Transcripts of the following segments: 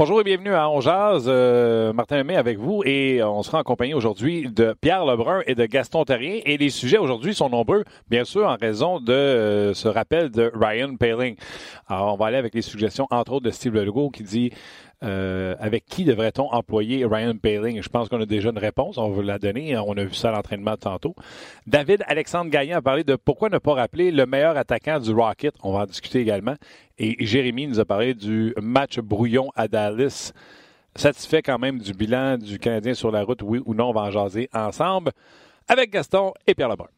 Bonjour et bienvenue à On Jazz. Euh, Martin Lemay avec vous et on sera accompagné aujourd'hui de Pierre Lebrun et de Gaston Terrien. Et les sujets aujourd'hui sont nombreux, bien sûr, en raison de euh, ce rappel de Ryan Paling. Alors, on va aller avec les suggestions, entre autres, de Steve Legault qui dit euh, avec qui devrait-on employer Ryan Paling? Je pense qu'on a déjà une réponse. On va vous la donner. On a vu ça à l'entraînement tantôt. David Alexandre Gaillan a parlé de pourquoi ne pas rappeler le meilleur attaquant du Rocket. On va en discuter également. Et Jérémy nous a parlé du match brouillon à Dallas. Satisfait quand même du bilan du Canadien sur la route, oui ou non, on va en jaser ensemble avec Gaston et Pierre Lebrun.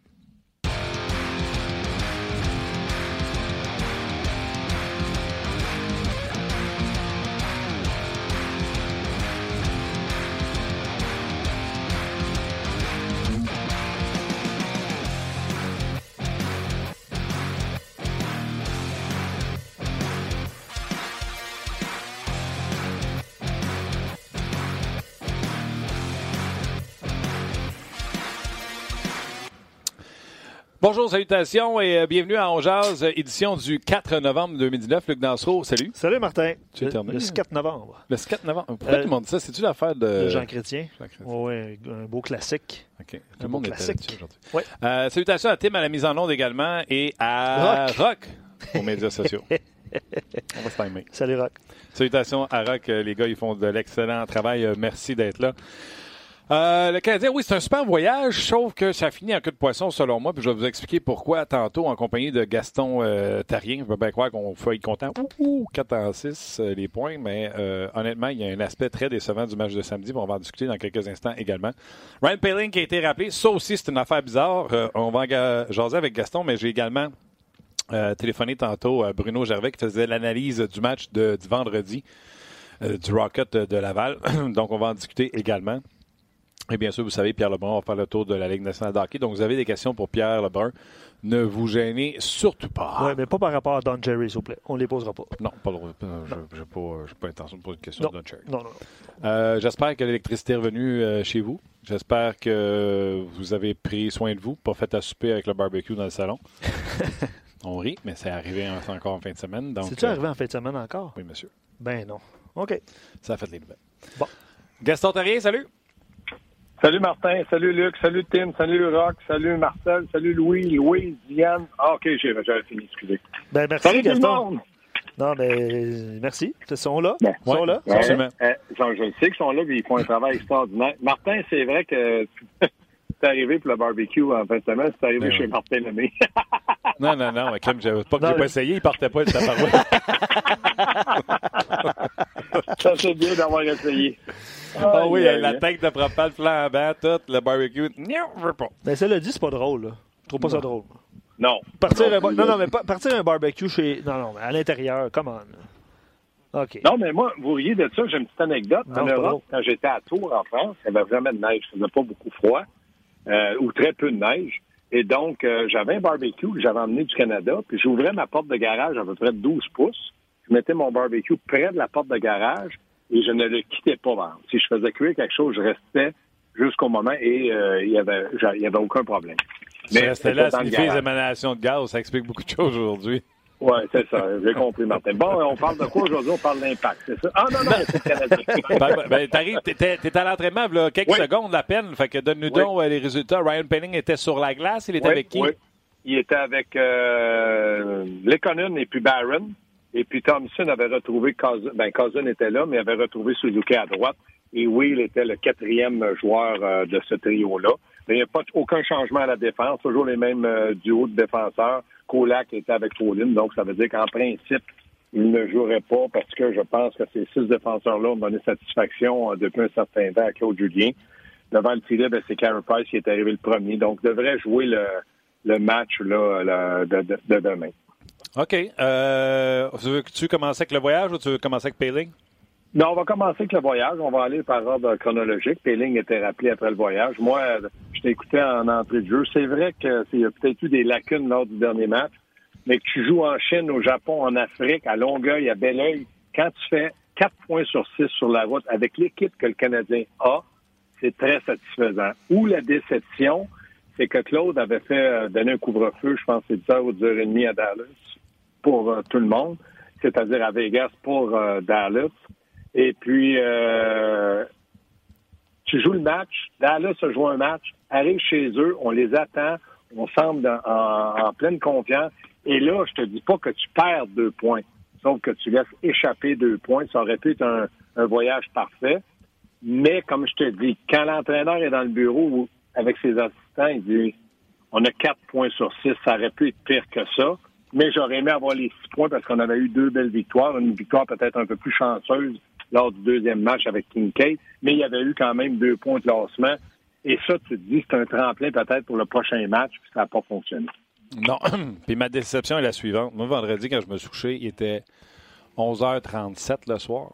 Bonjour, salutations et euh, bienvenue à On Jazz, édition du 4 novembre 2019. Luc Dansereau, salut. Salut Martin. Tu terminé. Le 4 novembre. Le 4 novembre. Pourquoi Euh, tout le monde dit ça? C'est-tu l'affaire de... De Jean Chrétien? Jean Chrétien. Oui, un beau classique. OK. Tout le monde classique. aujourd'hui. Ouais. Euh, salutations à Tim à la mise en onde également et à Rock. Rock, aux médias sociaux. On va se timer. Salut Rock. Salutations à Rock. Euh, Les gars, ils font de l'excellent travail. Euh, Merci d'être là. Euh, le Canadien, oui, c'est un super voyage, sauf que ça finit en queue de poisson selon moi. Puis je vais vous expliquer pourquoi tantôt en compagnie de Gaston euh, Tarien. Je veux bien croire qu'on faut être content. Ouh, ouh, 4 en 6 euh, les points, mais honnêtement, il y a un aspect très décevant du match de samedi. On va en discuter dans quelques instants également. Ryan Paling qui a été rappelé, ça aussi c'est une affaire bizarre. On va en jaser avec Gaston, mais j'ai également téléphoné tantôt à Bruno Gervais qui faisait l'analyse du match de, du vendredi du Rocket de Laval. Donc, on va en discuter également. Et bien sûr, vous savez, Pierre Lebrun va faire le tour de la Ligue nationale de hockey. Donc, vous avez des questions pour Pierre Lebrun. Ne vous gênez surtout pas. Oui, mais pas par rapport à Don Jerry, s'il vous plaît. On ne les posera pas. Non, pas le droit. Euh, Je n'ai pas, j'ai pas intention de poser une question Non. de Don Cherry. Non, non, non. Euh, J'espère que l'électricité est revenue euh, chez vous. J'espère que vous avez pris soin de vous, pas fait à souper avec le barbecue dans le salon. On rit, mais c'est arrivé en- encore en fin de semaine. C'est-tu euh, arrivé en fin de semaine encore? Oui, monsieur. Ben non. OK. Ça a fait les nouvelles. Bon. Gaston Terrier, salut. Salut Martin, salut Luc, salut Tim, salut Rock, salut Marcel, salut Louis, Louise, Diane. Ah, OK, j'ai- j'avais fini, excusez. Ben merci, Salut tout le Gaston. monde! Non, ben merci. Ils sont là? Ben, Ils sont là? Ouais. Absolument. Euh, je, sais qu'ils sont là et ils font un travail extraordinaire. Martin, c'est vrai que c'est arrivé pour le barbecue en fin de semaine, c'est arrivé Ben chez oui. Martin Lemay. Non, non, non, mais comme j'avais pas que j'ai pas mais- essayé, il partait pas de sa paroisse. Ça, c'est bien d'avoir essayé. Ah oui, Aïe, la aïe, tête de propane flambant, tout, le barbecue. Non, je veux pas. Ben ça le dit, c'est pas drôle. Là. Je trouve pas ça drôle. Non. Partir Non, un, non, non, mais pas- partir un barbecue chez. Non, non, mais à l'intérieur, comment? OK. Non, mais moi, vous riez de ça, j'ai une petite anecdote. Non, en. Europe, quand j'étais à Tours, en France, il y avait vraiment de neige. Il faisait pas beaucoup froid, euh, ou très peu de neige. Et donc, euh, j'avais un barbecue que j'avais emmené du Canada, puis j'ouvrais ma porte de garage à peu près de 12 pouces. Je mettais mon barbecue près de la porte de garage et je ne le quittais pas. exemple. Si je faisais cuire quelque chose, je restais jusqu'au moment et euh, il y avait, y avait aucun problème. Mais c'était là, signifier les émanations de gaz, ça explique beaucoup de choses aujourd'hui. Oui, c'est ça. J'ai compris, Martin. Bon, on parle de quoi aujourd'hui? On parle d'impact, c'est ça? Ah non, non, c'est le Canadien. Ben, ben, t'arrives, t'étais à l'entraînement, là, quelques Oui. secondes à peine. Fait que donne-nous Oui. donc euh, les résultats. Ryan Penning était sur la glace. Il était Oui, avec qui? oui. Il était avec euh, Lekonen et puis Barron. Et puis Thompson avait retrouvé Cousin. Ben, Cousin était là, mais avait retrouvé Suzuki à droite. Et Will était le quatrième joueur euh, de ce trio-là. Il n'y a pas aucun changement à la défense. Toujours les mêmes euh, duos de défenseurs. Kolak était avec Pauline. Donc, ça veut dire qu'en principe, il ne jouerait pas parce que je pense que ces six défenseurs-là ont donné satisfaction euh, depuis un certain temps à Claude Julien. Devant le filet, c'est Carey Price qui est arrivé le premier. Donc, devrait jouer le, match là, de demain. OK. Euh, tu veux que tu commences avec le voyage ou tu veux commencer avec Payling? Non, on va commencer avec le voyage. On va aller par ordre chronologique. Péling était rappelé après le voyage. Moi, je t'écoutais en entrée de jeu. C'est vrai qu'il y a peut-être eu des lacunes lors du dernier match, mais que tu joues en Chine, au Japon, en Afrique, à Longueuil, à Belleuil, quand tu fais 4 points sur 6 sur la route avec l'équipe que le Canadien a, c'est très satisfaisant. Ou la déception, c'est que Claude avait fait euh, donner un couvre-feu, je pense c'est 10 heures ou 10 heures et demie à Dallas pour euh, tout le monde, c'est-à-dire à Vegas pour euh, Dallas. Et puis euh, tu joues le match, Dallas joue un match, arrive chez eux, on les attend, on semble en, pleine confiance. Et là, je te dis pas que tu perds deux points, sauf que tu laisses échapper deux points. Ça aurait pu être un, un voyage parfait. Mais comme je te dis, quand l'entraîneur est dans le bureau avec ses assistants, il dit on a quatre points sur six, ça aurait pu être pire que ça. Mais j'aurais aimé avoir les six points parce qu'on avait eu deux belles victoires. Une victoire peut-être un peu plus chanceuse lors du deuxième match avec Kincaid, mais il y avait eu quand même deux points de classement. Et ça, tu te dis, c'est un tremplin peut-être pour le prochain match, puis ça n'a pas fonctionné. Non. puis ma déception est la suivante. Moi, vendredi, quand je me suis couché, il était 11h37 le soir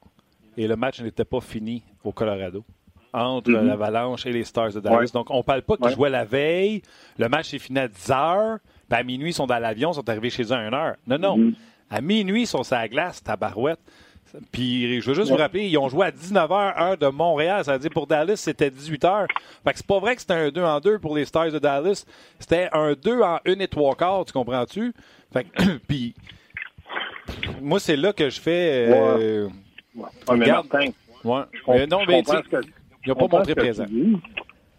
et le match n'était pas fini au Colorado entre mm-hmm. l'Avalanche et les Stars de Dallas. Donc, on ne parle pas qu'ils jouaient la veille. Le match est fini à 10 h. à minuit, ils sont dans l'avion, ils sont arrivés chez eux à 1 h. Non, non. Mm-hmm. À minuit, ils sont sur la glace, tabarouette. Puis, je veux juste vous rappeler, ils ont joué à 19h, heure de Montréal. Ça veut dire pour Dallas, c'était 18h. Fait que c'est pas vrai que c'était un 2 en 2 pour les Stars de Dallas. C'était un 2 en 1 et 3 quarts, tu comprends-tu? Fait que, puis, moi, c'est là que je fais. Euh, Ouais, mais Martin, ouais. mais non, mais il n'a pas montré présent.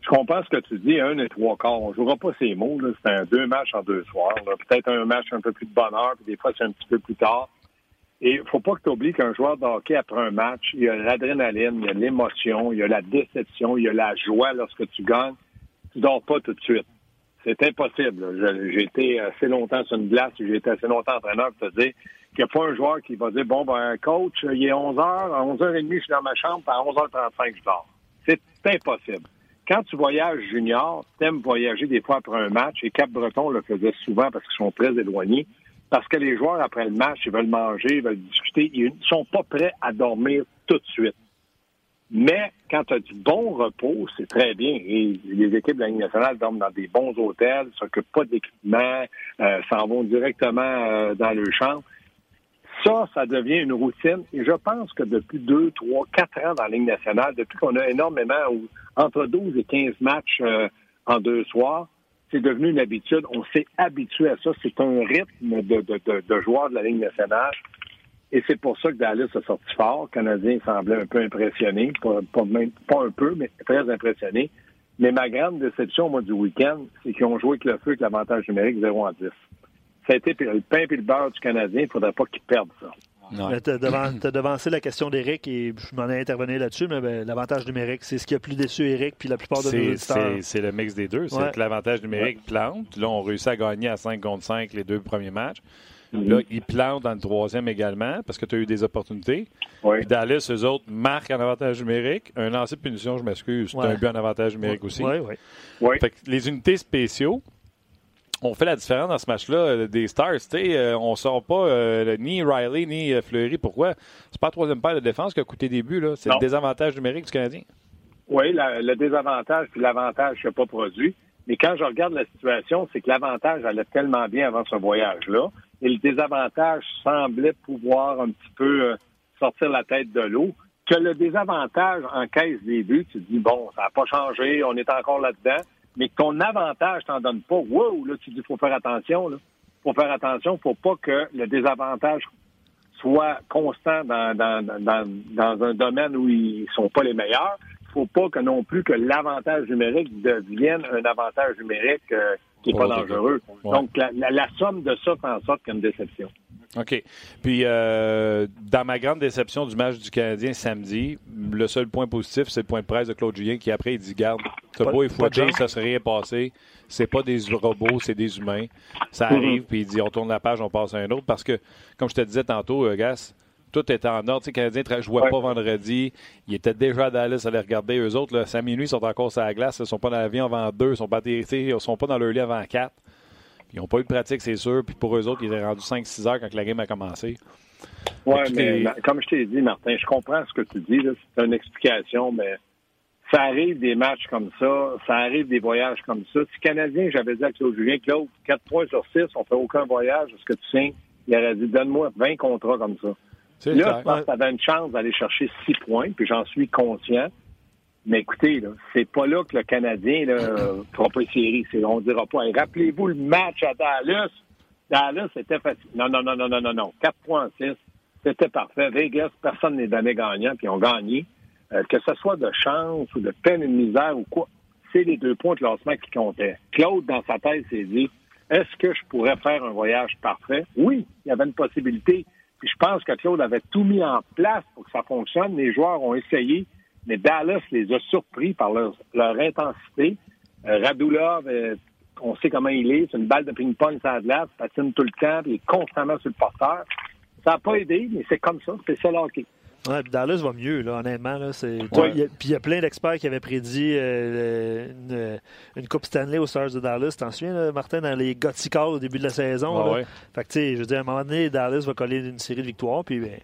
Comprends ce que tu dis, un et trois quarts. On jouera pas ces mots. C'est un deux matchs en deux soirs. Peut-être un match un peu plus de bonheur, puis des fois, c'est un petit peu plus tard. Et faut pas que tu oublies qu'un joueur de hockey, après un match, il y a l'adrénaline, il y a l'émotion, il y a la déception, il y a la joie lorsque tu gagnes. Tu dors pas tout de suite. C'est impossible. J'ai été assez longtemps sur une glace, j'ai été assez longtemps entraîneur pour te dire qu'il n'y a pas un joueur qui va dire Bon, ben, coach, il est 11 h, à 11h30, je suis dans ma chambre, à 11h35, je dors. C'est impossible. Quand tu voyages junior, t'aimes voyager des fois après un match, et Cap-Breton le faisait souvent parce qu'ils sont très éloignés, parce que les joueurs, après le match, ils veulent manger, ils veulent discuter, ils ne sont pas prêts à dormir tout de suite. Mais quand tu as du bon repos, c'est très bien. Et les équipes de la Ligue nationale dorment dans des bons hôtels, ne s'occupent pas d'équipement, euh, s'en vont directement euh, dans le champ. Ça, ça devient une routine. Et je pense que depuis deux, trois, quatre ans dans la Ligue nationale, depuis qu'on a énormément, entre 12 et 15 matchs euh, en deux soirs, c'est devenu une habitude. On s'est habitué à ça. C'est un rythme de, de, de, de joueurs de la Ligue nationale. Et c'est pour ça que Dallas a sorti fort. Le Canadien semblait un peu impressionné, pas, pas, un peu, mais très impressionné. Mais ma grande déception, au mois du week-end, c'est qu'ils ont joué avec le feu avec l'avantage numérique 0 en 10. Ça a été le pain et le beurre du Canadien. Il ne faudrait pas qu'ils perdent ça. Tu as, devancé la question d'Éric et je m'en ai intervenu là-dessus, mais ben, l'avantage numérique, c'est ce qui a plus déçu Éric puis la plupart de nos. C'est le mix des deux. C'est que l'avantage numérique plante. Là, on réussit à gagner à 5 contre 5 les deux premiers matchs. Là, mhm. ils plantent dans le troisième également parce que tu as eu des opportunités. Puis Dallas, eux autres, marquent en avantage numérique. Un lancer de punition, je m'excuse, c'est un but en avantage numérique aussi. Fait que les unités spéciaux, on fait la différence dans ce match-là euh, des Stars. Euh, on ne sort pas euh, ni Riley ni Fleury. Pourquoi? C'est pas la troisième paire de défense qui a coûté des buts. C'est le désavantage numérique du Canadien. Oui, le désavantage puis l'avantage n'a pas produit. Mais quand je regarde la situation, c'est que l'avantage allait tellement bien avant ce voyage-là et le désavantage semblait pouvoir un petit peu euh, sortir la tête de l'eau, que le désavantage en caisse des buts, tu te dis, bon, ça n'a pas changé, on est encore là-dedans, mais ton avantage t'en donne pas, wow, là, tu dis, faut faire attention, là. Faut faire attention, faut pas que le désavantage soit constant dans, dans, dans, dans un domaine où ils sont pas les meilleurs. Faut pas que non plus que l'avantage numérique devienne un avantage numérique euh, qui n'est pas dangereux. Donc, la, somme de ça fait en sorte qu'il y a une déception. OK. Puis, euh, dans ma grande déception du match du Canadien samedi, le seul point positif, c'est le point de presse de Claude Julien qui, après, il dit Garde, t'as beau et fouetté, ça serait rien passé. C'est pas des robots, c'est des humains. Ça mm-hmm. arrive, puis il dit On tourne la page, on passe à un autre. Parce que, comme je te disais tantôt, euh, Gas, tout était en ordre. Les Canadiens ne jouaient pas vendredi. Ils étaient déjà à Dallas à les regarder. Eux autres, là, 5 minuit, ils sont encore sur la glace. Ils ne sont pas dans l'avion avant deux. Ils ne sont, pas, sont pas dans leur lit avant quatre. Ils n'ont pas eu de pratique, c'est sûr. Puis pour eux autres, ils étaient rendus 5-6 heures quand la game a commencé. Oui, mais comme je t'ai dit, Martin, je comprends ce que tu dis. C'est une explication, mais ça arrive des matchs comme ça, ça arrive des voyages comme ça. Si Canadien, j'avais dit à Claude Julien, Claude, 4 points sur 6, on fait aucun voyage, est-ce que tu signes? Il aurait dit, donne-moi 20 contrats comme ça. Là, je pense que tu avais une chance d'aller chercher six points, puis j'en suis conscient. Mais écoutez, c'est pas là que le Canadien ne fera pas une série. On dira pas. Rappelez-vous le match à Dallas. Dallas, c'était facile. Non, non, non, non, non, non, non. 4 points 6. C'était parfait. Vegas, personne n'est jamais gagnant, puis ils ont gagné. Euh, que ce soit de chance ou de peine et de misère ou quoi, c'est les deux points de classement qui comptaient. Claude, dans sa tête, s'est dit est-ce que je pourrais faire un voyage parfait? Oui, il y avait une possibilité. Puis je pense que Claude avait tout mis en place pour que ça fonctionne. Les joueurs ont essayé, mais Dallas les a surpris par leur, intensité. Euh, Radulov, euh, on sait comment il est. C'est une balle de ping-pong la glace, patine tout le temps, il est constamment sur le porteur. Ça n'a pas aidé, mais c'est comme ça. C'est ça l'hockey. Ouais, puis Dallas va mieux, là, honnêtement. Là, c'est... Puis il y a plein d'experts qui avaient prédit euh, une, une, Coupe Stanley aux Stars de Dallas. T'en souviens, Martin, dans les Gothica au début de la saison? Ouais, Fait que, tu sais, je veux dire, à un moment donné, Dallas va coller une série de victoires, puis ben,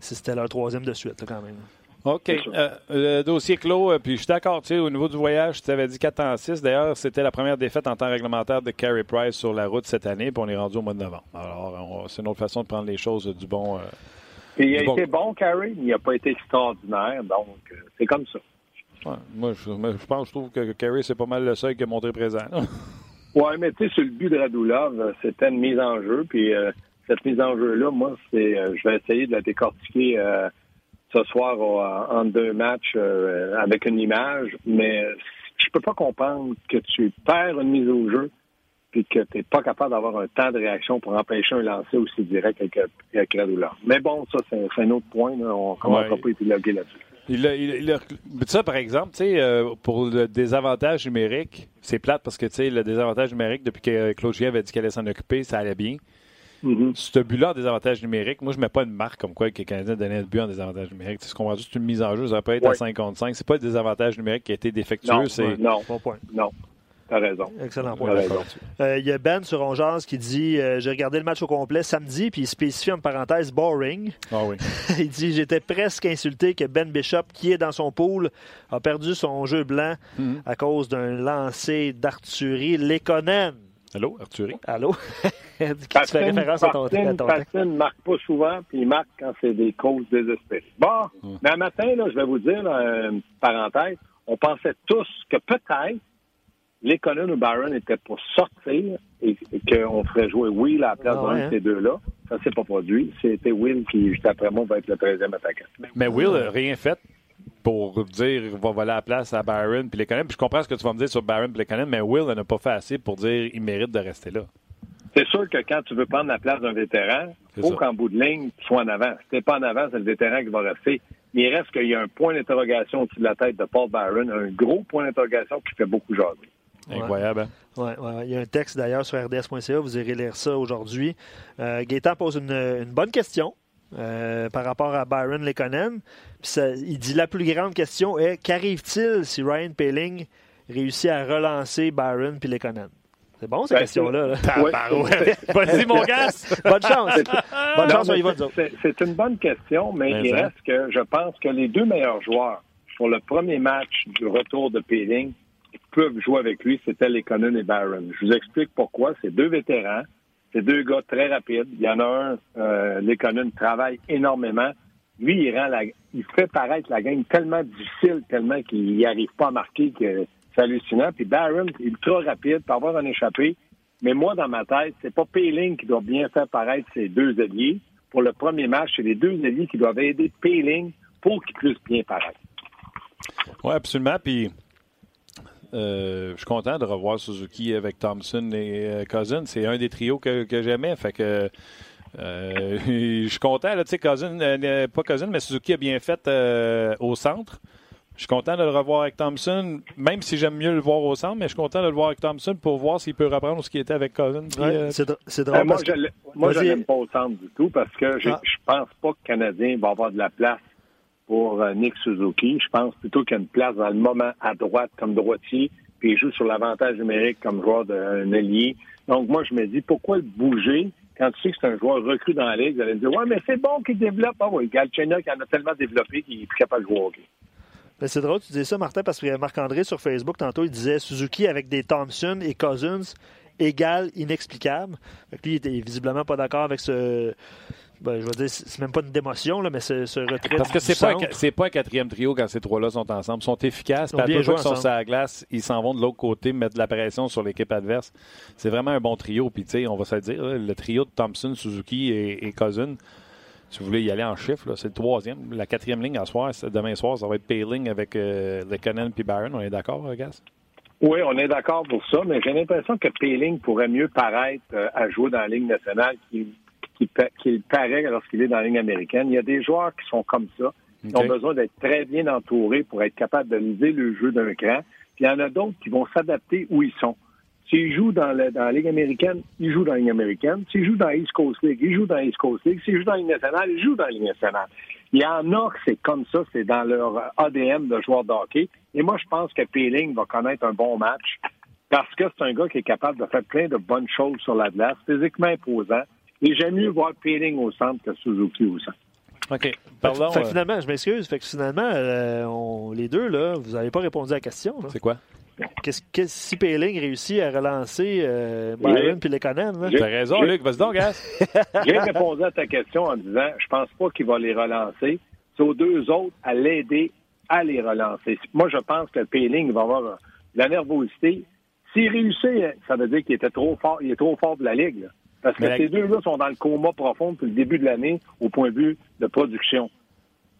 c'était leur troisième de suite, quand même. OK. Euh, le dossier clos, euh, puis je suis d'accord, tu sais, au niveau du voyage, tu avais dit 4 en 6. D'ailleurs, c'était la première défaite en temps réglementaire de Carey Price sur la route cette année, puis on est rendu au mois de novembre. Alors, c'est une autre façon de prendre les choses du bon. Il a été bon, Carey, mais il n'a pas été extraordinaire, donc euh, c'est comme ça. moi, je, pense, je trouve que Carey, c'est pas mal le seul qui a montré présent. oui, mais tu sais, sur le but de Radulov, c'était une mise en jeu, puis cette mise en jeu-là, moi, c'est, je vais essayer de la décortiquer ce soir en deux matchs euh, avec une image, mais je peux pas comprendre que tu perds une mise au jeu puis que tu n'es pas capable d'avoir un temps de réaction pour empêcher un lancer aussi direct avec, avec Mais bon, ça, c'est un autre point. On ne commencera pas épiloguer là-dessus. Il il ça, par exemple, euh, pour le désavantage numérique, c'est plate parce que le désavantage numérique, depuis que Claude Gien avait dit qu'elle allait s'en occuper, ça allait bien. Mm-hmm. Ce but-là en désavantage numérique, moi, je ne mets pas une marque comme quoi que les Canadiens donnaient le but en désavantage numérique. Tu ce qu'on juste une mise en jeu, ça peut être à 55. C'est pas le désavantage numérique qui a été défectueux. c'est... non, bon point. Non. T'as raison. Excellent point. Euh, il y a Ben sur Ongeance qui dit euh, J'ai regardé le match au complet samedi, puis il spécifie en parenthèse boring. Ah oui. il dit J'étais presque insulté que Ben Bishop, qui est dans son pool, a perdu son jeu blanc mm-hmm. à cause d'un lancer d'Arthurie Lekonen. Allô, Arthur? Allô? tu fais référence à ton, ne marque pas souvent, puis il marque quand c'est des causes désespérées. Bon, hum. mais un matin, là, je vais vous dire, une parenthèse, on pensait tous que peut-être Lekonen ou Byron étaient pour sortir et, qu'on ferait jouer Will à la place ah d'un de hein? ces deux-là. Ça s'est pas produit. C'était Will qui, juste après moi, va être le 13e attaquant. Mais Will n'a rien fait pour dire qu'il va voler la place à Byron puis les Puis je comprends ce que tu vas me dire sur Byron puis les mais Will n'a pas fait assez pour dire qu'il mérite de rester là. C'est sûr que quand tu veux prendre la place d'un vétéran, il faut qu'en bout de ligne, tu sois en avant. Si tu n'es pas en avant, c'est le vétéran qui va rester. Mais il reste qu'il y a un point d'interrogation au-dessus de la tête de Paul Byron, un gros point d'interrogation qui fait beaucoup jaser. Incroyable. Hein? Ouais, ouais, Il y a un texte d'ailleurs sur rds.ca, vous irez lire ça aujourd'hui. Euh, Gaétan pose une bonne question. Euh, par rapport à Byron Lekonen. il dit la plus grande question est qu'arrive-t-il si Ryan Paling réussit à relancer Byron puis Lekonen? C'est bon, cette ben, question-là. Vas-y, mon gars. Bonne chance. Bonne chance, C'est une bonne question, mais il reste que je pense que les deux meilleurs joueurs pour le premier match du retour de Peeling peuvent jouer avec lui, c'était Lekonen et Byron. Je vous explique pourquoi. C'est deux vétérans. C'est deux gars très rapides. Il y en a un, euh, Lekonen, travaille énormément. Lui, il rend la, il fait paraître la game tellement difficile, tellement qu'il n'y arrive pas à marquer que c'est hallucinant. Puis Barron, ultra rapide, peut avoir un échappé. Mais moi, dans ma tête, c'est pas Payling qui doit bien faire paraître ses deux alliés. Pour le premier match, c'est les deux alliés qui doivent aider Payling pour qu'il puisse bien paraître. Oui, absolument. Puis euh, je suis content de revoir Suzuki avec Thompson et euh, Cousin. C'est un des trios que, j'aimais. Fait que euh, je suis content. Là, Cousin, pas Cousin, mais Suzuki a bien fait au centre. Je suis content de le revoir avec Thompson, même si j'aime mieux le voir au centre, mais je suis content de le voir avec Thompson pour voir s'il peut reprendre ce qui était avec Cousin. c'est drôle. moi, je ne l'aime pas au centre du tout parce que je, ne ah. pense pas que le Canadien va avoir de la place pour euh, Nick Suzuki. Je pense plutôt qu'il y a une place dans le moment à droite comme droitier, puis il joue sur l'avantage numérique comme joueur d'un allié. Donc moi, je me dis, pourquoi le bouger? Quand tu sais que c'est un joueur recru dans la ligue? Vous allez me dire, ouais, mais c'est bon qu'il développe. Ah oui, Galchenyuk en a tellement développé qu'il est plus capable de jouer au ben, c'est drôle, tu disais ça, Martin, parce que Marc-André sur Facebook, tantôt, il disait Suzuki avec des Thompson et Cousins égale inexplicable. lui, il était visiblement pas d'accord avec ce, ben, je veux dire, c'est même pas une démotion, là, mais ce, ce retrait. Parce que c'est pas, un, pas un quatrième trio quand ces trois-là sont ensemble. Ils sont efficaces. Ils à sont sur la glace, ils s'en vont de l'autre côté, mettre de la pression sur l'équipe adverse. C'est vraiment un bon trio. Puis, tu sais, on va se dire, le trio de Thompson, Suzuki et, Cousin, si vous voulez y aller en chiffre, c'est le troisième. La quatrième ligne à soir, demain soir, ça va être Payling avec euh, Lekonen puis Barron. On est d'accord, Gas? Oui, on est d'accord pour ça, mais j'ai l'impression que Payling pourrait mieux paraître euh, à jouer dans la ligne nationale qu'il qui, paraît lorsqu'il est dans la ligne américaine. Il y a des joueurs qui sont comme ça, qui ont besoin d'être très bien entourés pour être capables de liser le jeu d'un cran. Puis il y en a d'autres qui vont s'adapter où ils sont. S'ils jouent dans, dans la Ligue américaine, ils jouent dans la Ligue américaine. S'ils jouent dans la East Coast League, ils jouent dans la East Coast League. S'ils jouent dans la Ligue nationale, ils jouent dans la Ligue nationale. Il y en a que c'est comme ça, c'est dans leur ADN de joueur de hockey. Et moi, je pense que Peeling va connaître un bon match parce que c'est un gars qui est capable de faire plein de bonnes choses sur la glace, physiquement imposant. Et j'aime mieux voir Peeling au centre que Suzuki au centre. OK. Pardon. Fait, euh, finalement, je m'excuse. Fait que finalement, euh, les deux, là, vous n'avez pas répondu à la question. C'est quoi? Qu'est-ce que si Péling réussit à relancer euh, Byron puis Lekonen? T'as raison, Luc. Vas-y donc, gars. J'ai répondu à ta question en disant je pense pas qu'il va les relancer. C'est aux deux autres à l'aider à les relancer. Moi, je pense que Péling va avoir la nervosité. S'il réussit, ça veut dire qu'il était trop fort, il est trop fort de la Ligue. Parce que ces deux-là sont dans le coma profond depuis le début de l'année au point de vue de production.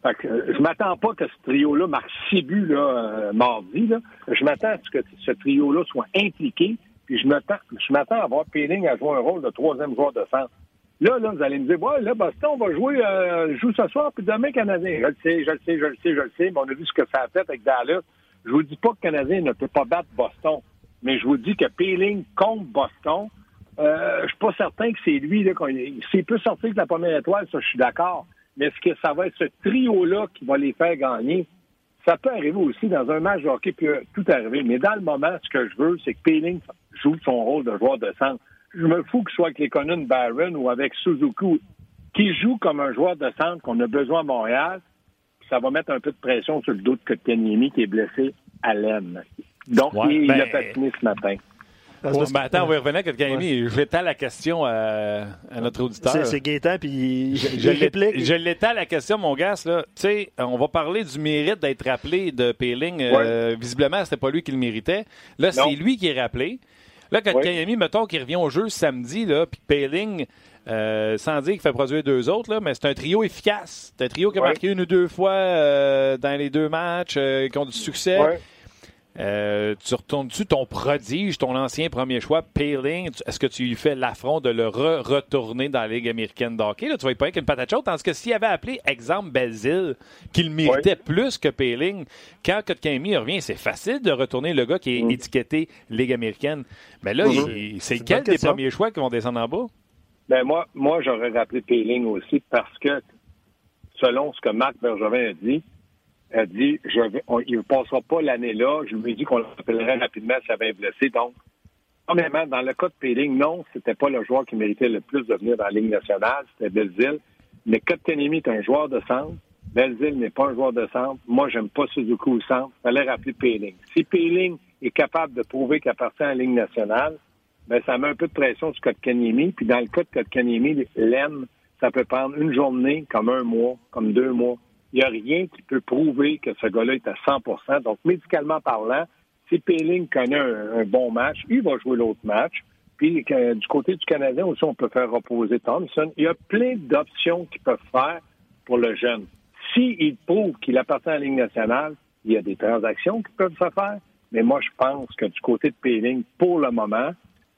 Fait que, euh, je m'attends pas que ce trio-là marque six buts là, euh, mardi. Là. Je m'attends à ce que ce trio-là soit impliqué. Puis je m'attends, je m'attends à voir Peeling à jouer un rôle de troisième joueur de centre. Là, là, vous allez me dire, ouais, là, Boston va jouer, euh, joue ce soir, puis demain, Canadien. Je le sais, je le sais, je le sais, je le sais, mais on a vu ce que ça a fait avec Dallas. Je vous dis pas que Canadien ne peut pas battre Boston, mais je vous dis que Peeling contre Boston, euh, je suis pas certain que c'est lui, s'il peut sortir que la première étoile, ça, je suis d'accord. Mais est-ce que ça va être ce trio-là qui va les faire gagner? Ça peut arriver aussi dans un match de hockey, peut tout arriver. Mais dans le moment, ce que je veux, c'est que Peeling joue son rôle de joueur de centre. Je me fous que ce soit avec les Conan Barron ou avec Suzuki, qui joue comme un joueur de centre qu'on a besoin à Montréal. Ça va mettre un peu de pression sur le dos de Kotkaniemi qui est blessé à l'aine. Donc, il, a a fini ce matin. Oh, ben, attends, on va y revenir avec Je vais la question à, notre auditeur. C'est Gaétan, puis je, je, je l'étale la question, mon gars. Tu sais, on va parler du mérite d'être rappelé de Péling. Euh, visiblement, c'était pas lui qui le méritait. Là, c'est lui qui est rappelé. Là, quand ouais. mettons, qui revient au jeu samedi, là, puis Péling, euh, sans dire qu'il fait produire deux autres, là, mais c'est un trio efficace. C'est un trio qui a marqué une ou deux fois euh, dans les deux matchs, qui ont du succès. Euh, tu retournes-tu ton prodige, ton ancien premier choix, Paling? Est-ce que tu lui fais l'affront de le retourner dans la Ligue américaine d'hockey? Là, tu vas y pas avec une patate chaude. Tandis que s'il avait appelé, exemple, Belzile, qu'il méritait plus que Paling, quand Kotkami revient, c'est facile de retourner le gars qui est étiqueté Ligue américaine. Mais là, c'est quel des premiers choix qui vont descendre en bas? Ben moi, moi j'aurais rappelé Paling aussi parce que, selon ce que Marc Bergevin a dit, a dit je il ne passera pas l'année là. Je lui ai dit qu'on l'appellerait rapidement s'il avait blessé. Donc, premièrement, dans le cas de Péling, non, c'était pas le joueur qui méritait le plus de venir dans la Ligue nationale, c'était Belzile. Mais Kotkaniemi est un joueur de centre. Belzile n'est pas un joueur de centre. Moi, j'aime pas Suzuki au centre. Il fallait rappeler Péling. Si Péling est capable de prouver qu'il appartient à la Ligue nationale, ben, ça met un peu de pression sur Kotkaniemi. Puis dans le cas de Kotkaniemi, l'aine, ça peut prendre une journée, comme un mois, comme deux mois. Il n'y a rien qui peut prouver que ce gars-là est à 100% Donc, médicalement parlant, si Péling connaît un, bon match, il va jouer l'autre match. Puis, du côté du Canadien aussi, on peut faire reposer Thompson. Il y a plein d'options qu'ils peuvent faire pour le jeune. S'il prouve qu'il appartient à la Ligue nationale, il y a des transactions qui peuvent se faire. Mais moi, je pense que du côté de Péling, pour le moment,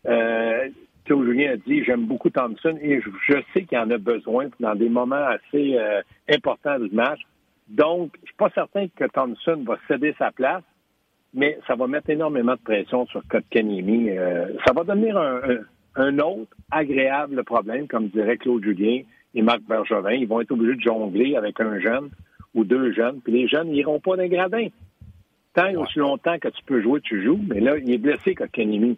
euh, Julien a dit, j'aime beaucoup Thompson et je, sais qu'il en a besoin dans des moments assez euh, importants du match. Donc, je suis pas certain que Thompson va céder sa place, mais ça va mettre énormément de pression sur Kotkaniemi. Euh, ça va devenir un, autre agréable problème, comme dirait Claude Julien et Marc Bergevin. Ils vont être obligés de jongler avec un jeune ou deux jeunes, puis les jeunes n'iront pas d'un gradin. Tant et aussi longtemps que tu peux jouer, tu joues, mais là, il est blessé, Kotkaniemi.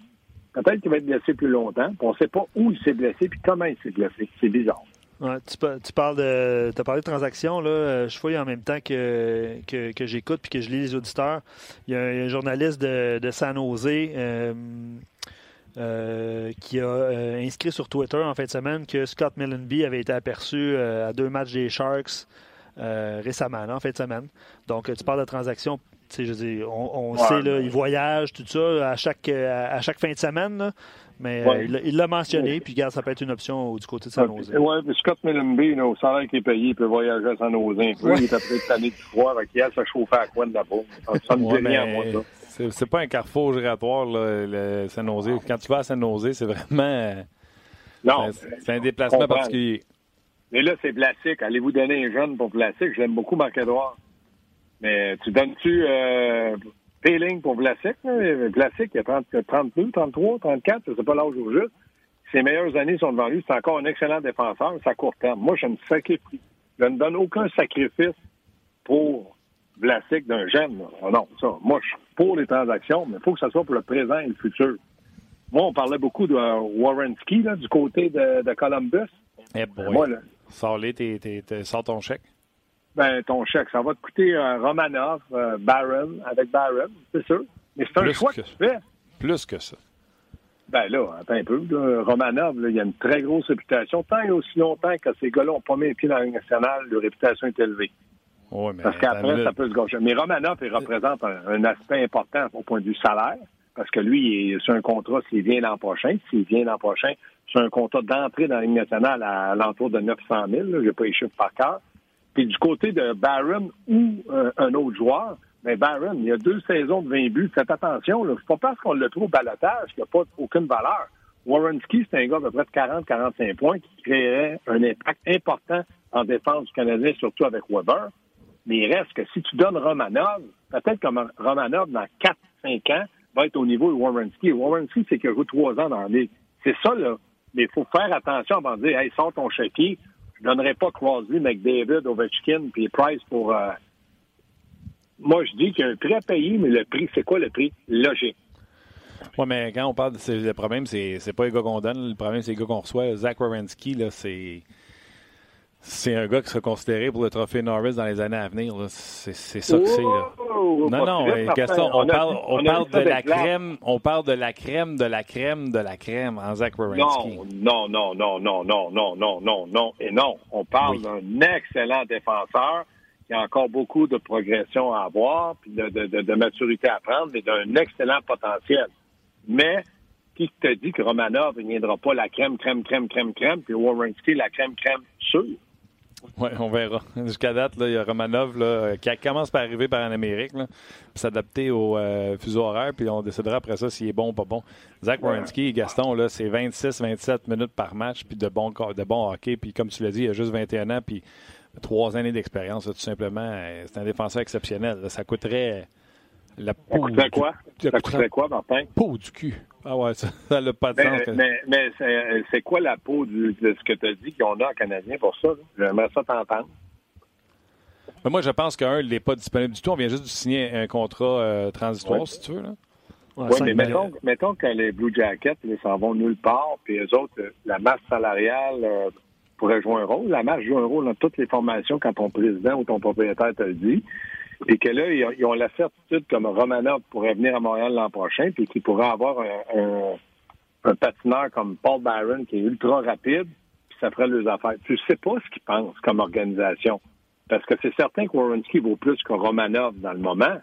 Peut-être qu'il va être blessé plus longtemps. On ne sait pas où il s'est blessé puis comment il s'est blessé. C'est bizarre. tu, parles de, as parlé de transactions. Là. Euh, je fouille en même temps que, que, j'écoute puis que je lis les auditeurs. Il y a un, journaliste de, San Jose euh, euh, qui a inscrit sur Twitter en fin de semaine que Scott Millenby avait été aperçu à deux matchs des Sharks récemment, en fin de semaine. Donc, tu parles de transactions je dis, on, sait, là, il voyage, tout ça, à chaque, à, chaque fin de semaine. mais euh, il l'a mentionné, puis regarde, ça peut être une option du côté de San Jose. Oui, puis Scott Millenby, au salaire qui est payé, il peut voyager à San Jose un peu. Il est après cette année du froid, avec il a se chauffer à quoi de là-bas. Ça me dit rien, moi, ça. C'est pas un carrefour giratoire, là, le San Jose. Quand tu vas à San Jose, c'est vraiment. Non. C'est un déplacement particulier. Mais là, c'est Vlasic. Allez-vous donner un jeune pour Vlasic? J'aime beaucoup Marc-Edouard. Mais tu donnes-tu euh, Péling pour Vlasic? Vlasic, il a 30, 32, 33, 34, je ne sais pas l'âge au juste. Ses meilleures années sont devant lui. C'est encore un excellent défenseur, c'est à court terme. Moi, je ne sacrifie. Je ne donne aucun sacrifice pour Vlasic d'un jeune. Ah non, ça. Moi, je suis pour les transactions, mais il faut que ce soit pour le présent et le futur. Moi, on parlait beaucoup de Warrenski, là, du côté de, de Columbus. Eh Moi, là, Sors-les, sors ton chèque. Ben, ton chèque, ça va te coûter un euh, Romanov, euh, Baron, avec Baron, c'est sûr. Mais c'est un choix que, tu fais. Plus que ça. Ben là, attends un peu. Romanov, il y a une très grosse réputation. Tant et aussi longtemps que ces gars-là n'ont pas mis les pieds dans la Ligue nationale, leur réputation est élevée. mais parce qu'après, ça peut se gâcher. Mais Romanov, il représente un, aspect important au point de vue salaire, parce que lui, il est sur un contrat s'il vient l'an prochain. S'il vient l'an prochain, c'est un contrat d'entrée dans la Ligue nationale à, l'entour de 900 000. Je n'ai pas les chiffres par cœur. Puis du côté de Barron ou euh, un autre joueur, mais Barron, il y a deux saisons de 20 buts. Faites attention, c'est pas parce qu'on le trouve au balotage qu'il n'y a pas aucune valeur. Warrenski, c'est un gars de près de 40-45 points qui créerait un impact important en défense du Canadien, surtout avec Weber. Mais il reste que si tu donnes Romanov, peut-être que Romanov, dans 4-5 ans, va être au niveau de Warrenski. Warrenski, c'est qu'il a joué trois ans dans la. C'est ça, là, mais il faut faire attention avant de dire, hey, sors ton chéquier. Je ne donnerai pas Crosby, McDavid, Ovechkin, puis Price pour. Euh, moi, je dis qu'il y a un prix à payer, mais le prix, c'est quoi le prix? Logique. Oui, mais quand on parle de le problème, c'est, c'est pas les gars qu'on donne, le problème, c'est les gars qu'on reçoit. Zach Wierenski, là, c'est c'est un gars qui sera considéré pour le trophée Norris dans les années à venir. C'est ça que c'est. Non, non, Gaston, on, parle, on parle de la crème, on parle de la crème, de la crème, de la crème en Zach Wierenski. Non, non, non, non, non, non, non, non, non, et non. On parle d'un excellent défenseur qui a encore beaucoup de progression à avoir, puis de, de, de, maturité à prendre, mais d'un excellent potentiel. Mais qui te dit que Romanov ne viendra pas la crème, crème, crème, crème, crème, puis Wierenski la crème, crème sûre? Oui, on verra. Jusqu'à date, il y a Romanov là, qui commence par arriver par en Amérique, là, s'adapter au euh, fuseau horaire, puis on décidera après ça s'il est bon ou pas bon. Zach Wierenski et Gaston, là, c'est 26-27 minutes par match, puis de bon, de bon hockey. Puis comme tu l'as dit, il a juste 21 ans, puis trois années d'expérience, tout simplement. Euh, c'est un défenseur exceptionnel. Ça coûterait la peau. Ça coûterait quoi? Ça coûterait quoi, Martin? Peau du cul. Ah ouais, ça n'a pas de sens. Mais, mais c'est quoi la peau de ce que tu as dit qu'on a en Canadien pour ça? J'aimerais ça t'entendre. Mais moi, je pense qu'un, il n'est pas disponible du tout. On vient juste de signer un contrat euh, transitoire, si tu veux. Là. oui, mais mettons, mettons, que les Blue Jackets ils s'en vont nulle part, puis les autres, euh, la masse salariale euh, pourrait jouer un rôle. La masse joue un rôle dans toutes les formations quand ton président ou ton propriétaire te le dit et que là, ils ont, la certitude comme Romanov pourrait venir à Montréal l'an prochain, puis qu'il pourrait avoir un, un, patineur comme Paul Byron qui est ultra rapide, puis ça ferait les affaires. Tu sais pas ce qu'ils pensent comme organisation. Parce que c'est certain que Warrenski vaut plus que Romanov dans le moment,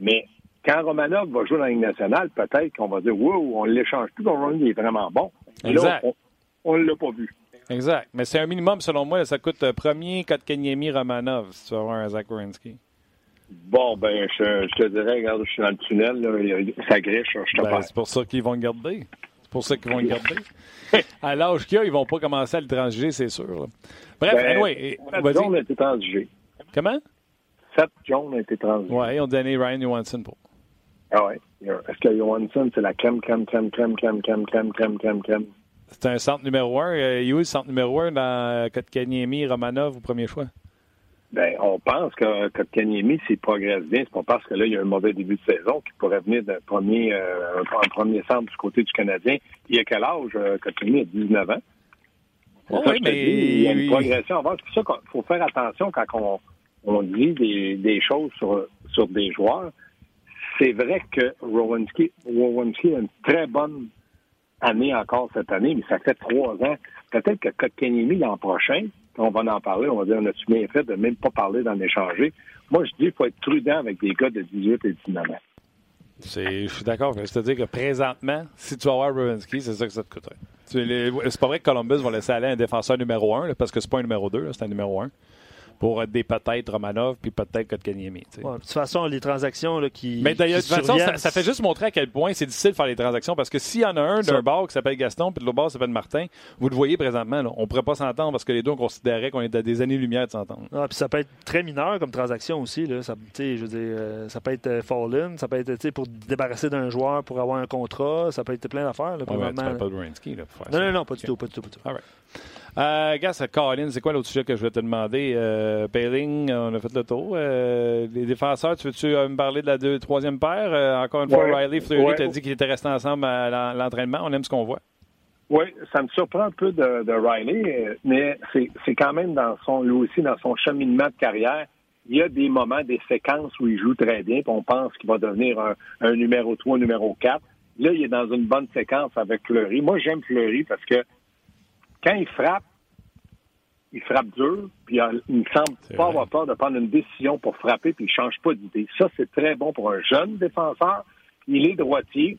mais quand Romanov va jouer dans la Ligue nationale, peut-être qu'on va dire Wow, on l'échange plus, Romanov est vraiment bon. Exact. Là, on ne l'a pas vu. Exact. Mais c'est un minimum, selon moi. Ça coûte euh, premier Kotkaniemi Romanov, si tu vas avoir un Zach Wierenski. Bon, ben, je, te dirais, regarde, je suis dans le tunnel, là, ça griche, je te ben, C'est pour ça qu'ils vont le garder. C'est pour ça qu'ils vont le garder. à l'âge qu'il a, ils vont pas commencer à le transiger, c'est sûr. Bref, ben, anyway. Jones a été transigé. Comment? Seth Jones a été transigé. Oui, ils ont donné Ryan Johansson pour. Ah ouais. Est-ce que Johansson, c'est la crème, crème, crème, crème, crème, crème, crème, crème, crème, crème? C'est un centre numéro un. Euh, il est où le centre numéro un dans Kotkaniemi, Romanov au premier choix? Ben, on pense que Kotkaniemi, s'il progresse bien, c'est pas parce que là, il y a un mauvais début de saison qui pourrait venir d'un premier, euh, un premier centre du côté du Canadien. Il a quel âge, euh, Kotkaniemi? Il a 19 ans. oui, mais... il y a une progression. C'est ça qu'il faut faire attention quand on, on dit des, des choses sur, sur des joueurs. C'est vrai que Rowanski, a une très bonne année encore cette année, mais ça fait trois ans. Peut-être que Kotkaniemi l'an prochain, on va en parler, on va dire, on a-tu bien fait de même pas parler d'en échanger. Moi, je dis qu'il faut être prudent avec des gars de 18 et 19 ans. Je suis d'accord. C'est-à-dire que présentement, si tu vas voir Rowinski, c'est ça que ça te coûterait. C'est pas vrai que Columbus va laisser aller un défenseur numéro 1, parce que c'est pas un numéro 2, c'est un numéro 1 pour des peut-être Romanov puis peut-être Kotkaniemi. de toute façon, les transactions là, qui. Mais d'ailleurs, de toute façon, ça, fait juste montrer à quel point c'est difficile de faire les transactions parce que s'il y en a un d'un bar qui s'appelle Gaston puis de l'autre bar qui s'appelle Martin, vous le voyez présentement, on ne pourrait pas s'entendre parce que les deux on considérait qu'on est à des années-lumière de s'entendre. Ah, puis ça peut être très mineur comme transaction aussi. Là. Ça, je veux dire, euh, ça peut être euh, fall-in, ça peut être pour débarrasser d'un joueur pour avoir un contrat, ça peut être plein d'affaires. Là, ouais, pas de Rinsky, là, non, non, non, pas du tout. Pas du tout, pas du tout. All right. Euh, gars, Colin, c'est quoi l'autre sujet que je vais te demander? Euh, on a fait le tour. Euh, les défenseurs, tu veux-tu euh, me parler de la deux, troisième paire? Euh, encore une fois, Riley Fleury t'a dit qu'ils étaient restés ensemble à l'entraînement. On aime ce qu'on voit. Oui, ça me surprend un peu de, de Riley, mais c'est quand même dans son, lui aussi, dans son cheminement de carrière. Il y a des moments, des séquences où il joue très bien, puis on pense qu'il va devenir un, un numéro 3, un numéro 4. Là, il est dans une bonne séquence avec Fleury. Moi, j'aime Fleury parce que quand il frappe, il frappe dur, puis il ne semble pas avoir peur de prendre une décision pour frapper, puis il ne change pas d'idée. Ça, c'est très bon pour un jeune défenseur. Il est droitier.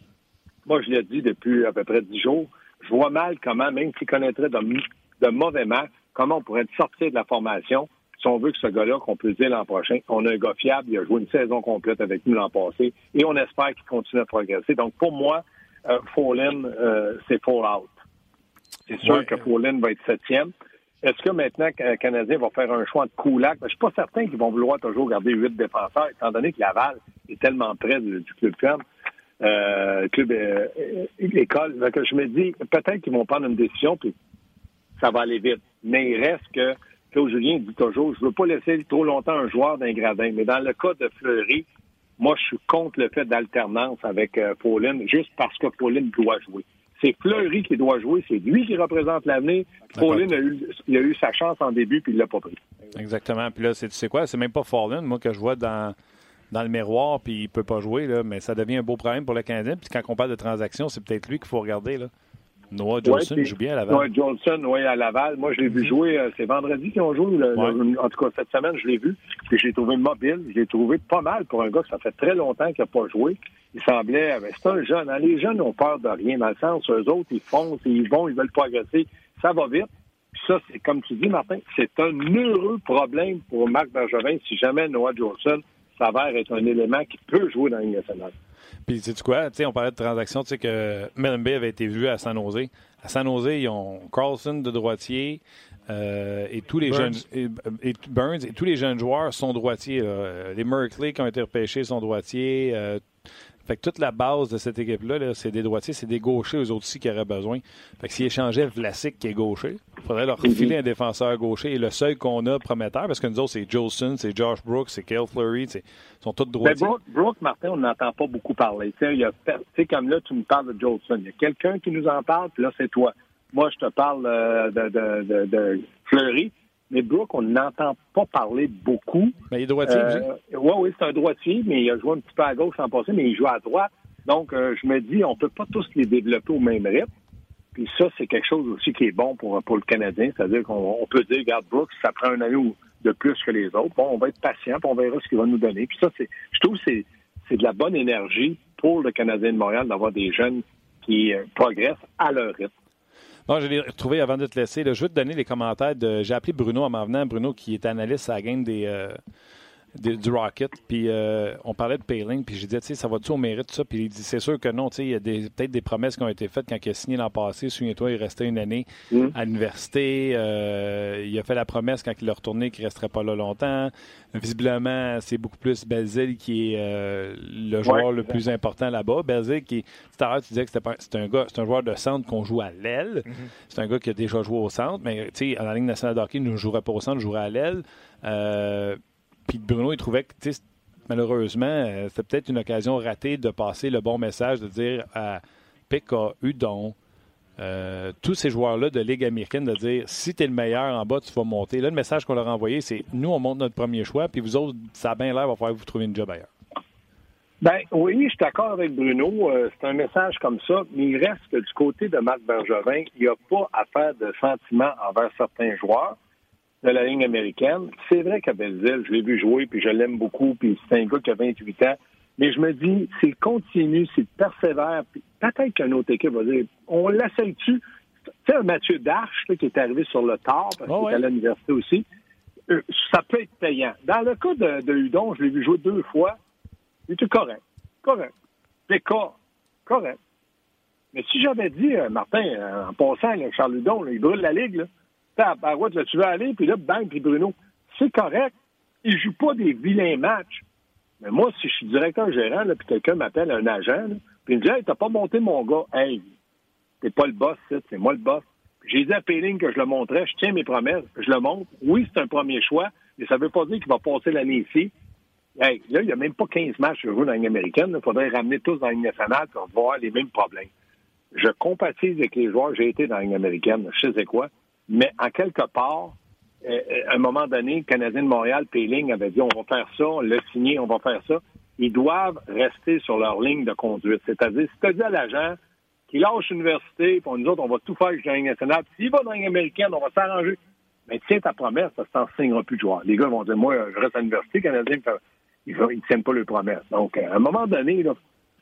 Moi, je l'ai dit depuis à peu près dix jours. Je vois mal comment, même s'il connaîtrait de, mauvais matchs, comment on pourrait sortir de la formation si on veut que ce gars-là, qu'on peut dire l'an prochain, on a un gars fiable, il a joué une saison complète avec nous l'an passé, et on espère qu'il continue à progresser. Donc, pour moi, euh, euh c'est fall out. C'est sûr que Follin va être septième. Est-ce que maintenant le Canadien va faire un choix de Koulak? Je ne suis pas certain qu'ils vont vouloir toujours garder huit défenseurs, étant donné que Laval est tellement près du, club ferme, euh, club euh, école. je me dis, peut-être qu'ils vont prendre une décision, puis ça va aller vite. Mais il reste que, Claude Julien dit toujours, je ne veux pas laisser trop longtemps un joueur d'un gradin. Mais dans le cas de Fleury, moi, je suis contre le fait d'alternance avec euh, Pauline, juste parce que Pauline doit jouer. C'est Fleury qui doit jouer, c'est lui qui représente l'avenir. Pauline a eu, il a eu sa chance en début, puis il l'a pas pris. Exactement. Puis là, tu sais quoi, c'est même pas Fallin, moi, que je vois dans, dans le miroir, puis il peut pas jouer, là, mais ça devient un beau problème pour le Canadien. Puis quand on parle de transaction, c'est peut-être lui qu'il faut regarder. Là. Noah Johnson joue bien à Laval. Noah Johnson, oui, à Laval. Moi, je l'ai vu mhm. jouer. Euh, c'est vendredi qu'ils ont joué. en tout cas, cette semaine, je l'ai vu. Puis je l'ai trouvé mobile. Je l'ai trouvé pas mal pour un gars que ça fait très longtemps qu'il n'a pas joué. Il semblait. Ben, c'est un jeune. Hein. Les jeunes ont peur de rien. Dans le sens, eux autres, ils foncent, ils vont, ils veulent progresser. Ça va vite. Puis ça, c'est comme tu dis, Martin, c'est un heureux problème pour Marc Bergevin si jamais Noah Johnson s'avère être un élément qui peut jouer dans une nationale. Puis, tu sais quoi? on parlait de transactions. Tu sais que Mellenby avait été vu à San Jose. À San Jose, ils ont Carlson de droitier euh, et tous les jeunes. Et, Burns et tous les jeunes joueurs sont droitiers. Les Merkley qui ont été repêchés sont droitiers. Euh, fait que toute la base de cette équipe-là, c'est des droitiers, c'est des gauchers, eux autres aussi, qui auraient besoin. Fait que s'ils échangeaient Vlasic, qui est gaucher, il faudrait leur refiler un défenseur gaucher. Et le seul qu'on a prometteur, parce que nous autres, c'est Jolson, c'est Josh Brooks, c'est Kale Fleury, ils sont tous droitiers. Mais Brooks, Martin, on n'entend pas beaucoup parler. Tu sais, comme là, tu me parles de Jolson. Il y a quelqu'un qui nous en parle, puis là, c'est toi. Moi, je te parle euh, de, de, de Fleury. Mais Brooke, on n'entend pas parler beaucoup. Mais il est droitier, euh, Oui, oui, c'est un droitier, mais il a joué un petit peu à gauche en passé, mais il joue à droite. Donc, euh, je me dis, on ne peut pas tous les développer au même rythme. Puis ça, c'est quelque chose aussi qui est bon pour, pour le Canadien. C'est-à-dire qu'on peut dire, regarde, Brooks, ça prend un année de plus que les autres. Bon, on va être patient, puis on verra ce qu'il va nous donner. Puis ça, c'est, je trouve que c'est, de la bonne énergie pour le Canadien de Montréal d'avoir des jeunes qui euh, progressent à leur rythme. Non, je l'ai retrouvé avant de te laisser. je vais te donner les commentaires de. J'ai appelé Bruno en m'en venant. Bruno, qui est analyste à la game des, euh, du Rocket. Puis euh, on parlait de Payling. Puis j'ai dit, tu sais, ça va-tu au mérite, ça? Puis il dit, c'est sûr que non. Tu sais, il y a peut-être des promesses qui ont été faites quand il a signé l'an passé. Souviens-toi, il restait une année mm. à l'université. Euh, il a fait la promesse quand il est retourné qu'il ne resterait pas là longtemps. Visiblement, c'est beaucoup plus Belzil qui est euh, le joueur le plus important là-bas. Belzil qui, tout à l'heure, tu disais que c'est un gars, un joueur de centre qu'on joue à l'aile. Mm-hmm. C'est un gars qui a déjà joué au centre, mais tu sais, en la Ligue nationale de hockey, il ne jouerait pas au centre, il jouerait à l'aile. Puis Bruno, il trouvait que, malheureusement, euh, c'était peut-être une occasion ratée de passer le bon message, de dire à Pika, Udon, euh, tous ces joueurs-là de Ligue américaine, de dire si tu es le meilleur en bas, tu vas monter. Là, le message qu'on leur a envoyé, c'est nous, on monte notre premier choix, puis vous autres, ça a bien l'air, va falloir vous trouviez une job ailleurs. Ben oui, je suis d'accord avec Bruno. Euh, c'est un message comme ça, mais il reste que du côté de Marc Bergevin, il n'y a pas à faire de sentiments envers certains joueurs. De la ligne américaine. C'est vrai qu'à Belleville, je l'ai vu jouer, puis je l'aime beaucoup, puis c'est un gars qui a 28 ans. Mais je me dis, s'il continue, s'il persévère, puis peut-être qu'une autre équipe va dire, on l'essaye-tu? Tu sais, Mathieu Darche, qui est arrivé sur le tard, parce Oh, qu'il ouais. est à l'université aussi, euh, ça peut être payant. Dans le cas de, de Hudon, je l'ai vu jouer deux fois, il était correct. Correct. Cas. Correct. Mais si j'avais dit, euh, Martin, euh, en passant, là, Charles Hudon, là, il brûle la ligue, là. Droite, là, tu veux aller, puis là, bang, puis Bruno. C'est correct. Il joue pas des vilains matchs. Mais moi, si je suis directeur gérant, puis quelqu'un m'appelle un agent, puis il me dit, hey, t'as pas monté mon gars. Hey, t'es pas le boss, c'est moi le boss. J'ai dit à Péling que je le montrais, je tiens mes promesses, je le montre. Oui, c'est un premier choix, mais ça veut pas dire qu'il va passer l'année ici. Hey, là, il n'y a même pas 15 matchs heureux dans la américaine. Il faudrait ramener tous dans la Ligue nationale, va avoir les mêmes problèmes. Je compatise avec les joueurs. J'ai été dans la américaine, je sais quoi. Mais en quelque part, euh, à un moment donné, le Canadien de Montréal, Péling avait dit on va faire ça, on l'a signé, on va faire ça. Ils doivent rester sur leur ligne de conduite. C'est-à-dire, si tu as dit à l'agent qu'il lâche l'université, puis nous autres, on va tout faire avec la Ligue nationale, puis s'il va dans la Ligue américaine, on va s'arranger. Mais tiens ta promesse, que t'en signeras plus de joueurs. Les gars vont dire, moi, je reste à l'université, le Canadien, ils ne tiennent pas leurs promesses. Donc, à un moment donné, il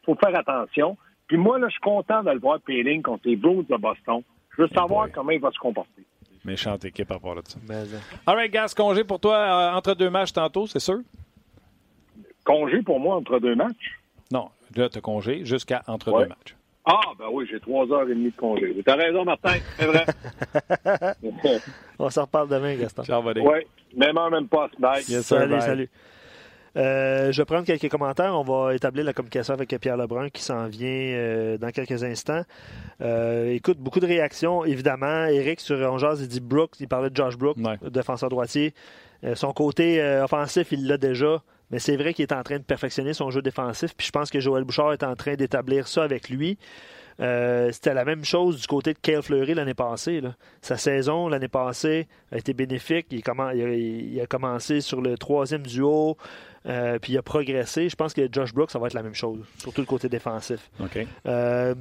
faut faire attention. Puis moi, là, je suis content de le voir Péling contre les Bruins de Boston. Je veux savoir comment il va se comporter. Méchante équipe à part de ça. Mais, euh, All right, Gas, congé pour toi euh, entre deux matchs tantôt, c'est sûr? Congé pour moi entre deux matchs? Non, là, tu as congé jusqu'à entre Ouais. deux matchs. Ah, ben oui, j'ai trois heures et demie de congé. Tu as raison, Martin, c'est vrai. on s'en reparle demain, Gaston. Ciao, buddy. oui, même heure, même pas. Bye. Yes, sir, Salut, bye. salut. Euh, je vais prendre quelques commentaires. On va établir la communication avec Pierre Lebrun qui s'en vient euh, dans quelques instants. Euh, écoute, beaucoup de réactions, évidemment. Eric sur Rangers, il dit Brooks, il parlait de Josh Brooks, Ouais. défenseur droitier. Euh, son côté offensif, il l'a déjà. Mais c'est vrai qu'il est en train de perfectionner son jeu défensif. Puis je pense que Joël Bouchard est en train d'établir ça avec lui. Euh, C'était la même chose du côté de Cale Fleury l'année passée. là. Sa saison l'année passée a été bénéfique. Il a commencé sur le troisième duo, euh, puis il a progressé. Je pense que Josh Brooks, ça va être la même chose, surtout le côté défensif. OK. Euh,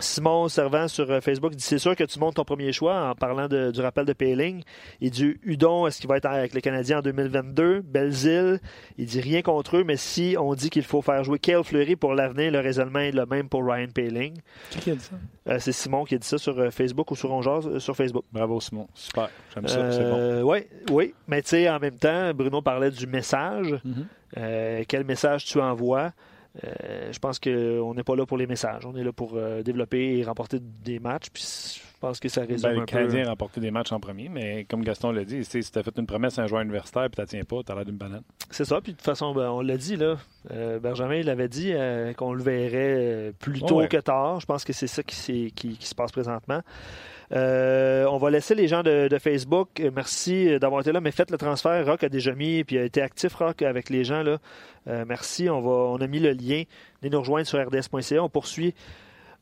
Simon Servant sur euh, Facebook dit C'est sûr que tu montes ton premier choix en parlant de- du rappel de Payling. Il dit Udon, est-ce qu'il va être avec les Canadiens en 2022 Belzile, il dit rien contre eux, mais si on dit qu'il faut faire jouer Cale Fleury pour l'avenir, le raisonnement est le même pour Ryan Payling. Qui a dit ça? Euh, c'est Simon qui a dit ça sur euh, Facebook ou sur Ongeaz, euh, sur Facebook. Bravo, Simon. Super. J'aime ça. C'est bon. Ouais, oui, mais tu sais, en même temps, Bruno parlait du message. Mhm. Euh, quel message tu envoies? Euh, je pense qu'on n'est pas là pour les messages. On est là pour euh, développer et remporter des matchs. Puis je pense que ça résume Ben, un peu. A remporté des matchs en premier, mais comme Gaston l'a dit, si tu as fait une promesse à un joueur universitaire et tu la tiens pas, tu as l'air d'une banane. C'est ça. Puis de toute façon, ben, on l'a dit, là. Euh, Benjamin, il avait dit qu'on le verrait plus tôt Ouais. que tard. Je pense que c'est ça qui- qui se passe présentement. Euh, on va laisser les gens de, de Facebook. Euh, Merci d'avoir été là, mais faites le transfert. Rock a déjà mis, puis a été actif, Rock, avec les gens. Là. Euh, merci. On, va, on a mis le lien. Venez nous rejoindre sur rds.ca. On poursuit,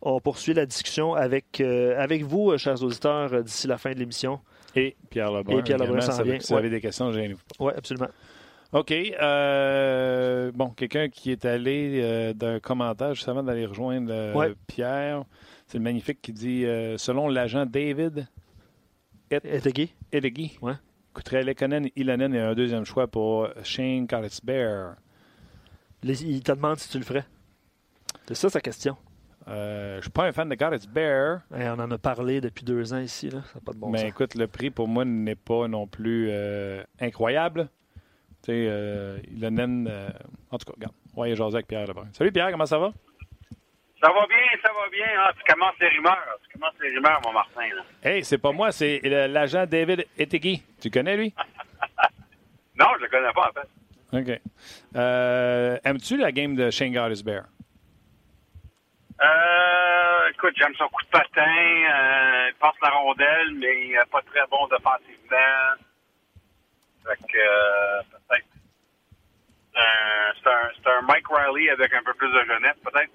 on poursuit la discussion avec, euh, avec vous, euh, chers auditeurs, euh, d'ici la fin de l'émission. Et Pierre Lebrun. Et Pierre Lebrun s'en si- vient, Si vous avez des questions, gênez-vous pas. Oui, absolument. OK. euh, bon, quelqu'un qui est allé euh, d'un commentaire juste avant d'aller rejoindre euh, Ouais. Pierre. C'est le magnifique qui dit euh, selon l'agent David Etegui? Edegui, Ouais. coûterait Lekonen, Ilonen et un deuxième choix pour Shane Bear. Les- Il te demande si tu le ferais. C'est ça sa question. Euh, je suis pas un fan de Bear, Hey, on en a parlé depuis deux ans ici. Là. Ça n'a pas de bon mais sens. écoute, le prix pour moi n'est pas non plus euh, incroyable. Tu sais, euh, en tout cas, regarde, y jaser avec Pierre Lebrun. Salut Pierre, comment ça va? Ça va bien, ça va bien. Ah, tu commences les rumeurs. Tu commences les rumeurs, mon Martin. Là. Hey, c'est pas moi, c'est l'agent David Etegui. Tu connais lui? Non, je le connais pas, en fait. OK. Euh, Aimes-tu la game de Shane Bear? Euh, écoute, j'aime son coup de patin. Euh, il passe la rondelle, mais il n'est pas très bon défensivement. Fait que, euh, peut-être. C'est un, c'est un Mike Riley avec un peu plus de jeunesse, peut-être.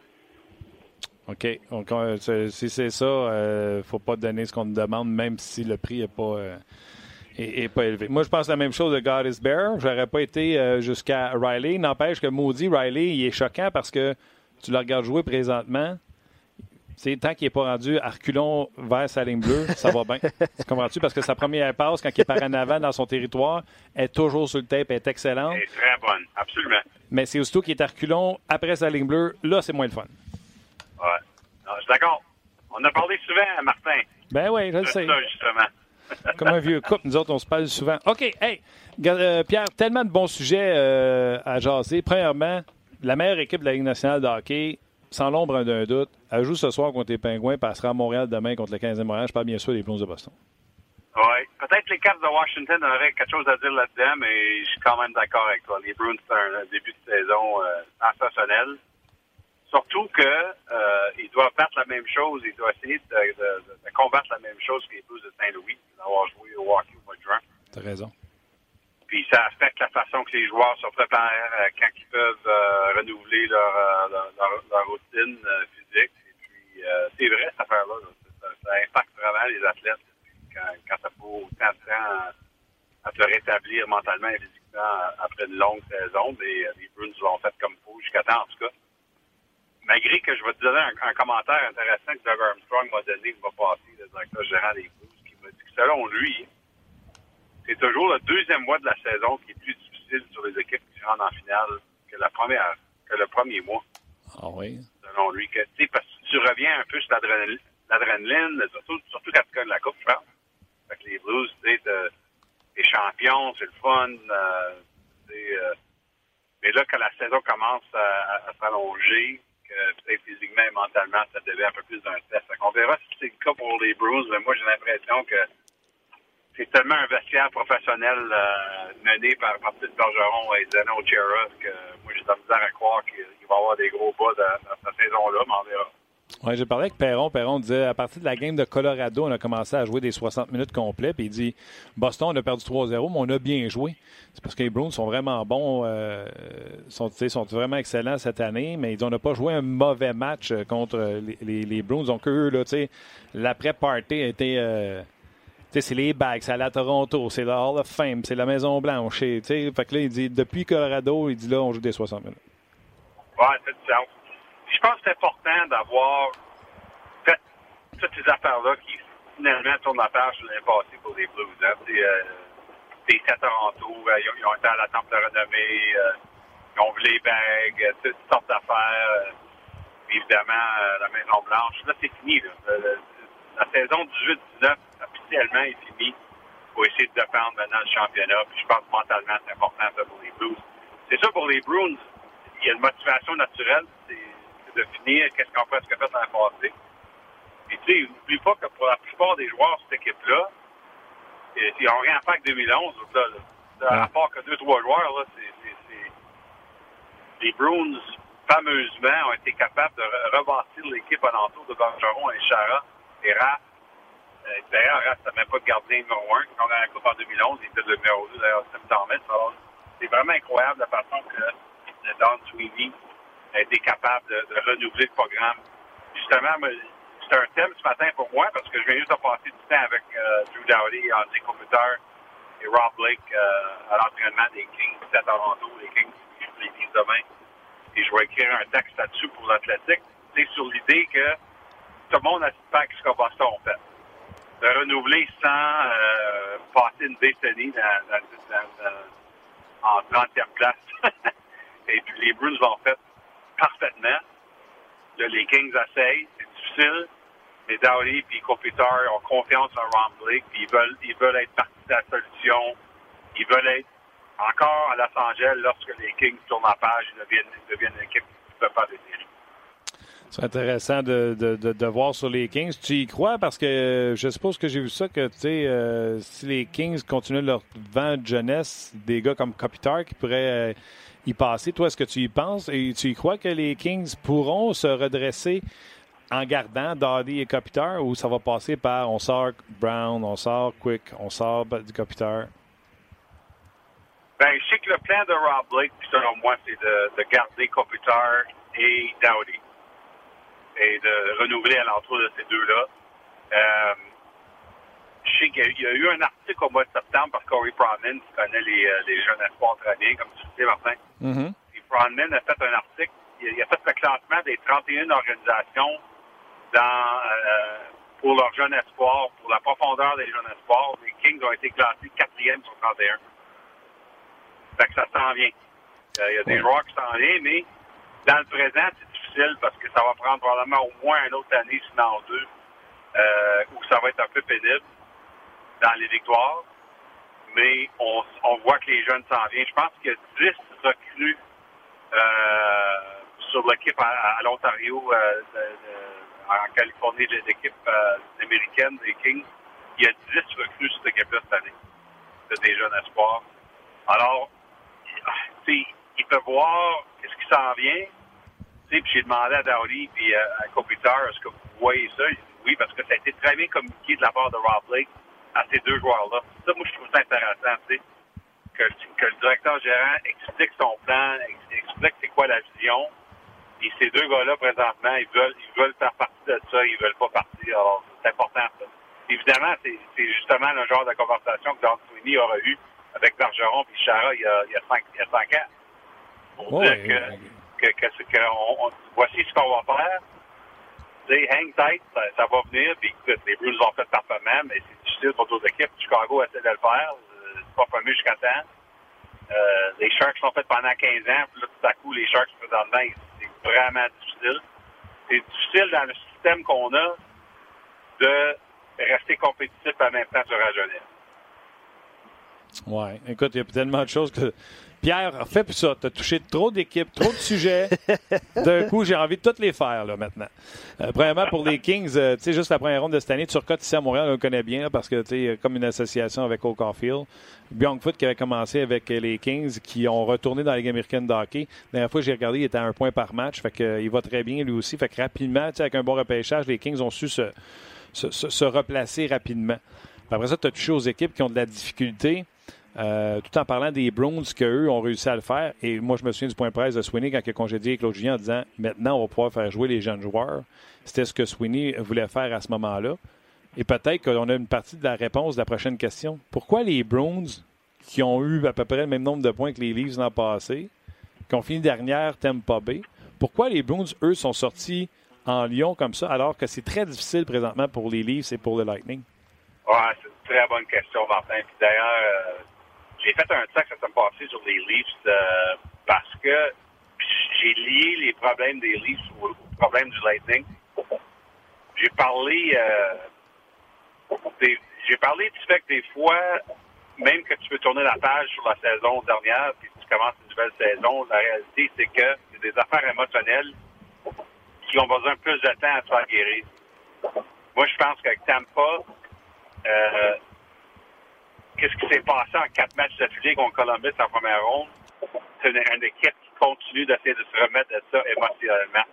OK. Donc, euh, si c'est ça, euh, faut pas donner ce qu'on te demande, même si le prix n'est pas, euh, est- est pas élevé. Moi, je pense la même chose de God is Bear. J'aurais pas été euh, jusqu'à Riley. N'empêche que maudit Riley, il est choquant parce que tu le regardes jouer présentement. c'est tant qu'il n'est pas rendu à reculons vers sa ligne bleue, ça va bien. tu comprends-tu? Parce que sa première passe, quand il est par en avant dans son territoire, est toujours sur le tape, est excellente. Elle est très bonne, absolument. Mais c'est aussitôt qu'il est à reculons après sa ligne bleue, là, c'est moins le fun. Ouais. Non, je suis d'accord. On a parlé souvent, Martin. Ben oui, je le sais. Ça, justement. Comme un vieux couple, nous autres, on se parle souvent. OK, hey, euh, Pierre, tellement de bons sujets euh, à jaser. Premièrement, la meilleure équipe de la Ligue nationale de hockey, sans l'ombre d'un doute, elle joue ce soir contre les Pingouins, passera à Montréal demain contre le 15e Montréal. Je parle bien sûr des Blues de Boston. Oui. Peut-être les Caps de Washington auraient quelque chose à dire là-dedans, mais je suis quand même d'accord avec toi. Les Bruins, c'est un début de saison euh, sensationnel. Surtout que euh, ils doivent battre la même chose, ils doivent essayer de, de, de, combattre la même chose que les Blues de Saint-Louis, d'avoir joué au hockey au mois de juin. T'as raison. Puis ça affecte la façon que les joueurs se préparent euh, quand ils peuvent euh, renouveler leur, leur, leur, leur, routine physique. Et puis c'est vrai cette affaire-là. Ça, ça, impacte vraiment les athlètes quand, quand ça faut autant de temps à, te rétablir mentalement et physiquement après une longue saison. Mais les Bruins l'ont fait comme faut jusqu'à temps en tout cas malgré que je vais te donner un, un, commentaire intéressant que Doug Armstrong m'a donné le mois passé, le directeur général des Blues, qui m'a dit que selon lui, c'est toujours le deuxième mois de la saison qui est plus difficile sur les équipes qui se rendent en finale que la première, que le premier mois. Ah oui? Selon lui, que, parce que tu reviens un peu sur l'adrénaline, surtout, surtout quand tu gagnes la coupe, je pense. Fait que les Blues, tu sais, t'es champion, c'est le fun, euh, euh, mais là, quand la saison commence à, à, à s'allonger, physiquement et mentalement, ça devait un peu plus d'un test. On verra si c'est le cas pour les Bruins, mais moi, j'ai l'impression que c'est tellement un vestiaire professionnel euh, mené par, Steve Bergeron et Zeno Chera que moi, j'ai de la à croire qu'il va y avoir des gros bas dans cette saison-là, mais on verra. Oui, j'ai parlé avec Perron. Perron disait à partir de la game de Colorado, on a commencé à jouer des 60 minutes complets. Puis il dit Boston, on a perdu 3-0, mais on a bien joué. C'est parce que les Bruins sont vraiment bons, euh, sont, sont vraiment excellents cette année, mais on n'a pas joué un mauvais match contre les, les, les Bruins. Donc, eux, là, l'après-party a été. Euh, c'est les bags, c'est à la Toronto, c'est la Hall of Fame, c'est la Maison Blanche. Fait que là, il dit depuis Colorado, il dit là, on joue des 60 minutes. Ouais, c'est ça je pense que c'est important d'avoir fait toutes ces affaires-là qui finalement tournent la page l'année passée pour les Blues. Hein. Euh, des à Toronto, euh, ils, ont été à la temple de renommée, euh, ils ont vu les bagues, euh, toutes sortes d'affaires. Euh, évidemment, la Maison Blanche. Là, c'est fini. Là. la saison 18-19, officiellement, est finie. Faut essayer de défendre maintenant le championnat. Je pense que mentalement, c'est important pour les Blues. C'est ça pour les Bruins. Il y a une motivation naturelle. C'est de finir qu'est-ce qu'on presque fait dans le passé. Et tu sais, n'oublie pas que pour la plupart des joueurs de cette équipe-là, ils n'ont rien fait avec 2011. Là, là. À part que deux, trois joueurs, là, c'est, les Bruins, fameusement, ont été capables de rebâtir l'équipe alentour de Bergeron et Chara et Raph. Euh, d'ailleurs, Raph, n'avait même pas de gardien numéro un. Quand on a la Coupe en 2011, il était le numéro 2, d'ailleurs, c'est vraiment incroyable la façon que Don Sweeney a été capable de, renouveler le programme. Justement, c'est un thème ce matin pour moi parce que je viens juste de passer du temps avec euh, Drew Dowdy, Andy Computer et Rob Blake euh, à l'entraînement des Kings à Toronto, les Kings les Kings demain. Et je vais écrire un texte là-dessus pour l'athlétique. C'est sur l'idée que tout le monde a pas ce que Boston fait. De renouveler sans euh, passer une décennie en 30e place. et puis les Bruins l'ont fait parfaitement. Là, les Kings essayent, c'est difficile, mais Dowdy et Kopitar ont confiance en Ron Blake, puis ils veulent, ils veulent être partie de la solution. Ils veulent être encore à Los lorsque les Kings tournent la page et deviennent, une équipe qui peut pas des séries. C'est intéressant de, voir sur les Kings. Tu y crois? Parce que je suppose que j'ai vu ça que, tu sais, euh, si les Kings continuent leur vent de jeunesse, des gars comme Kopitar qui pourraient... Euh, y passer. Toi, est-ce que tu y penses? Et tu y crois que les Kings pourront se redresser en gardant Doddy et Kopitar ou ça va passer par on sort Brown, on sort Quick, on sort du Kopitar? Ben, je sais que le plan de Rob Blake, selon moi, c'est de, de, garder Kopitar et Dowdy et de renouveler à l'entour de ces deux-là. Euh, je sais qu'il y, y, a eu un article au mois de septembre par Corey Pronman, qui connaît les, euh, les jeunes espoirs très bien, comme tu sais, Martin. Mm -hmm. Et a fait un article, il a fait le classement des 31 organisations dans, euh, pour leur jeune espoir, pour la profondeur des jeunes espoirs. Les Kings ont été classés quatrième sur 31. Fait que ça s'en vient. Euh, Il y a des joueurs qui s'en viennent, mais dans le présent, c'est difficile parce que ça va prendre probablement au moins une autre année, sinon deux, euh, où ça va être un peu pénible dans les victoires. Mais on, on voit que les jeunes s'en viennent. Je pense qu'il y a 10 recrues euh, sur l'équipe à, à l'Ontario, euh, en Californie, l'équipe euh, américaine des Kings. Il y a 10 recrues sur cette équipe-là cette année. C'est des jeunes espoirs. Alors, sais, il peut voir qu'est-ce qui s'en vient. Puis j'ai demandé à Dowdy puis euh, à Kopitar, est-ce que vous voyez ça? Il oui, parce que ça a été très bien communiqué de la part de Rob Blake à ces deux joueurs-là. Ça, moi, je trouve ça intéressant, tu sais, que, que le directeur gérant explique son plan, ex- explique c'est quoi la vision. Et ces deux gars-là, présentement, ils veulent, ils veulent faire partie de ça, ils veulent pas partir. Alors, c'est important, ça. Évidemment, c'est justement le genre de conversation que Don Sweeney aura eu avec Bergeron et Chara il y a, il y a, cinq, il y a cinq ans. Pour Ouais, dire que, que, que, que on- on- voici ce qu'on va faire. Tu sais, hang tight, ça, ça va venir. Puis les Blues l'ont fait parfaitement, mais c'est difficile d'autres équipes. Chicago essaie de le faire. Euh, C'est pas fameux jusqu'à temps. Euh, les Sharks l'ont fait pendant 15 ans. Puis là, tout à coup, les Sharks, présentement, c'est vraiment difficile. C'est difficile dans le système qu'on a de rester compétitif en même temps sur la jeunesse. Ouais. Écoute, il y a tellement de choses que. Pierre, fais plus ça. Tu as touché trop d'équipes, trop de sujets. D'un coup, j'ai envie de toutes les faire là, maintenant. Euh, premièrement, pour les Kings, euh, tu sais, juste la première ronde de cette année, Turcotte ici à Montréal, on le connaît bien là, parce que tu comme une association avec Oak Caulfield. Foot qui avait commencé avec les Kings qui ont retourné dans la Ligue américaine de hockey. La dernière fois que j'ai regardé, il était à un point par match. Fait que, euh, il va très bien lui aussi. Fait que rapidement, tu sais, avec un bon repêchage, les Kings ont su se, se, se- se replacer rapidement. Après ça, tu as touché aux équipes qui ont de la difficulté. Euh, tout en parlant des Browns qu'eux ont réussi à le faire. Et moi, je me souviens du point de presse de Sweeney quand il a congédié Claude Julien en disant maintenant, on va pouvoir faire jouer les jeunes joueurs. C'était ce que Sweeney voulait faire à ce moment-là. Et peut-être qu'on a une partie de la réponse de la prochaine question. Pourquoi les Browns, qui ont eu à peu près le même nombre de points que les Leafs l'an passé, qui ont fini dernière Tampa Bay, pourquoi les Browns, eux, sont sortis en Lyon comme ça, alors que c'est très difficile présentement pour les Leafs et pour le Lightning? C'est une très bonne question, Martin. D'ailleurs, euh, j'ai fait un texte la semaine passée sur les Leafs euh, parce que j'ai lié les problèmes des Leafs aux, problèmes du Lightning. J'ai parlé, euh, j'ai parlé du fait que des fois, même que tu peux tourner la page sur la saison dernière, puis tu commences une nouvelle saison, la réalité, c'est que c'est des affaires émotionnelles qui ont besoin de plus de temps à se faire guérir. Moi, je pense qu'avec Tampa, euh, qu'est-ce qui s'est passé en quatre matchs d'affilée contre Columbus en première ronde? C'est une, équipe qui continue d'essayer de se remettre de ça émotionnellement.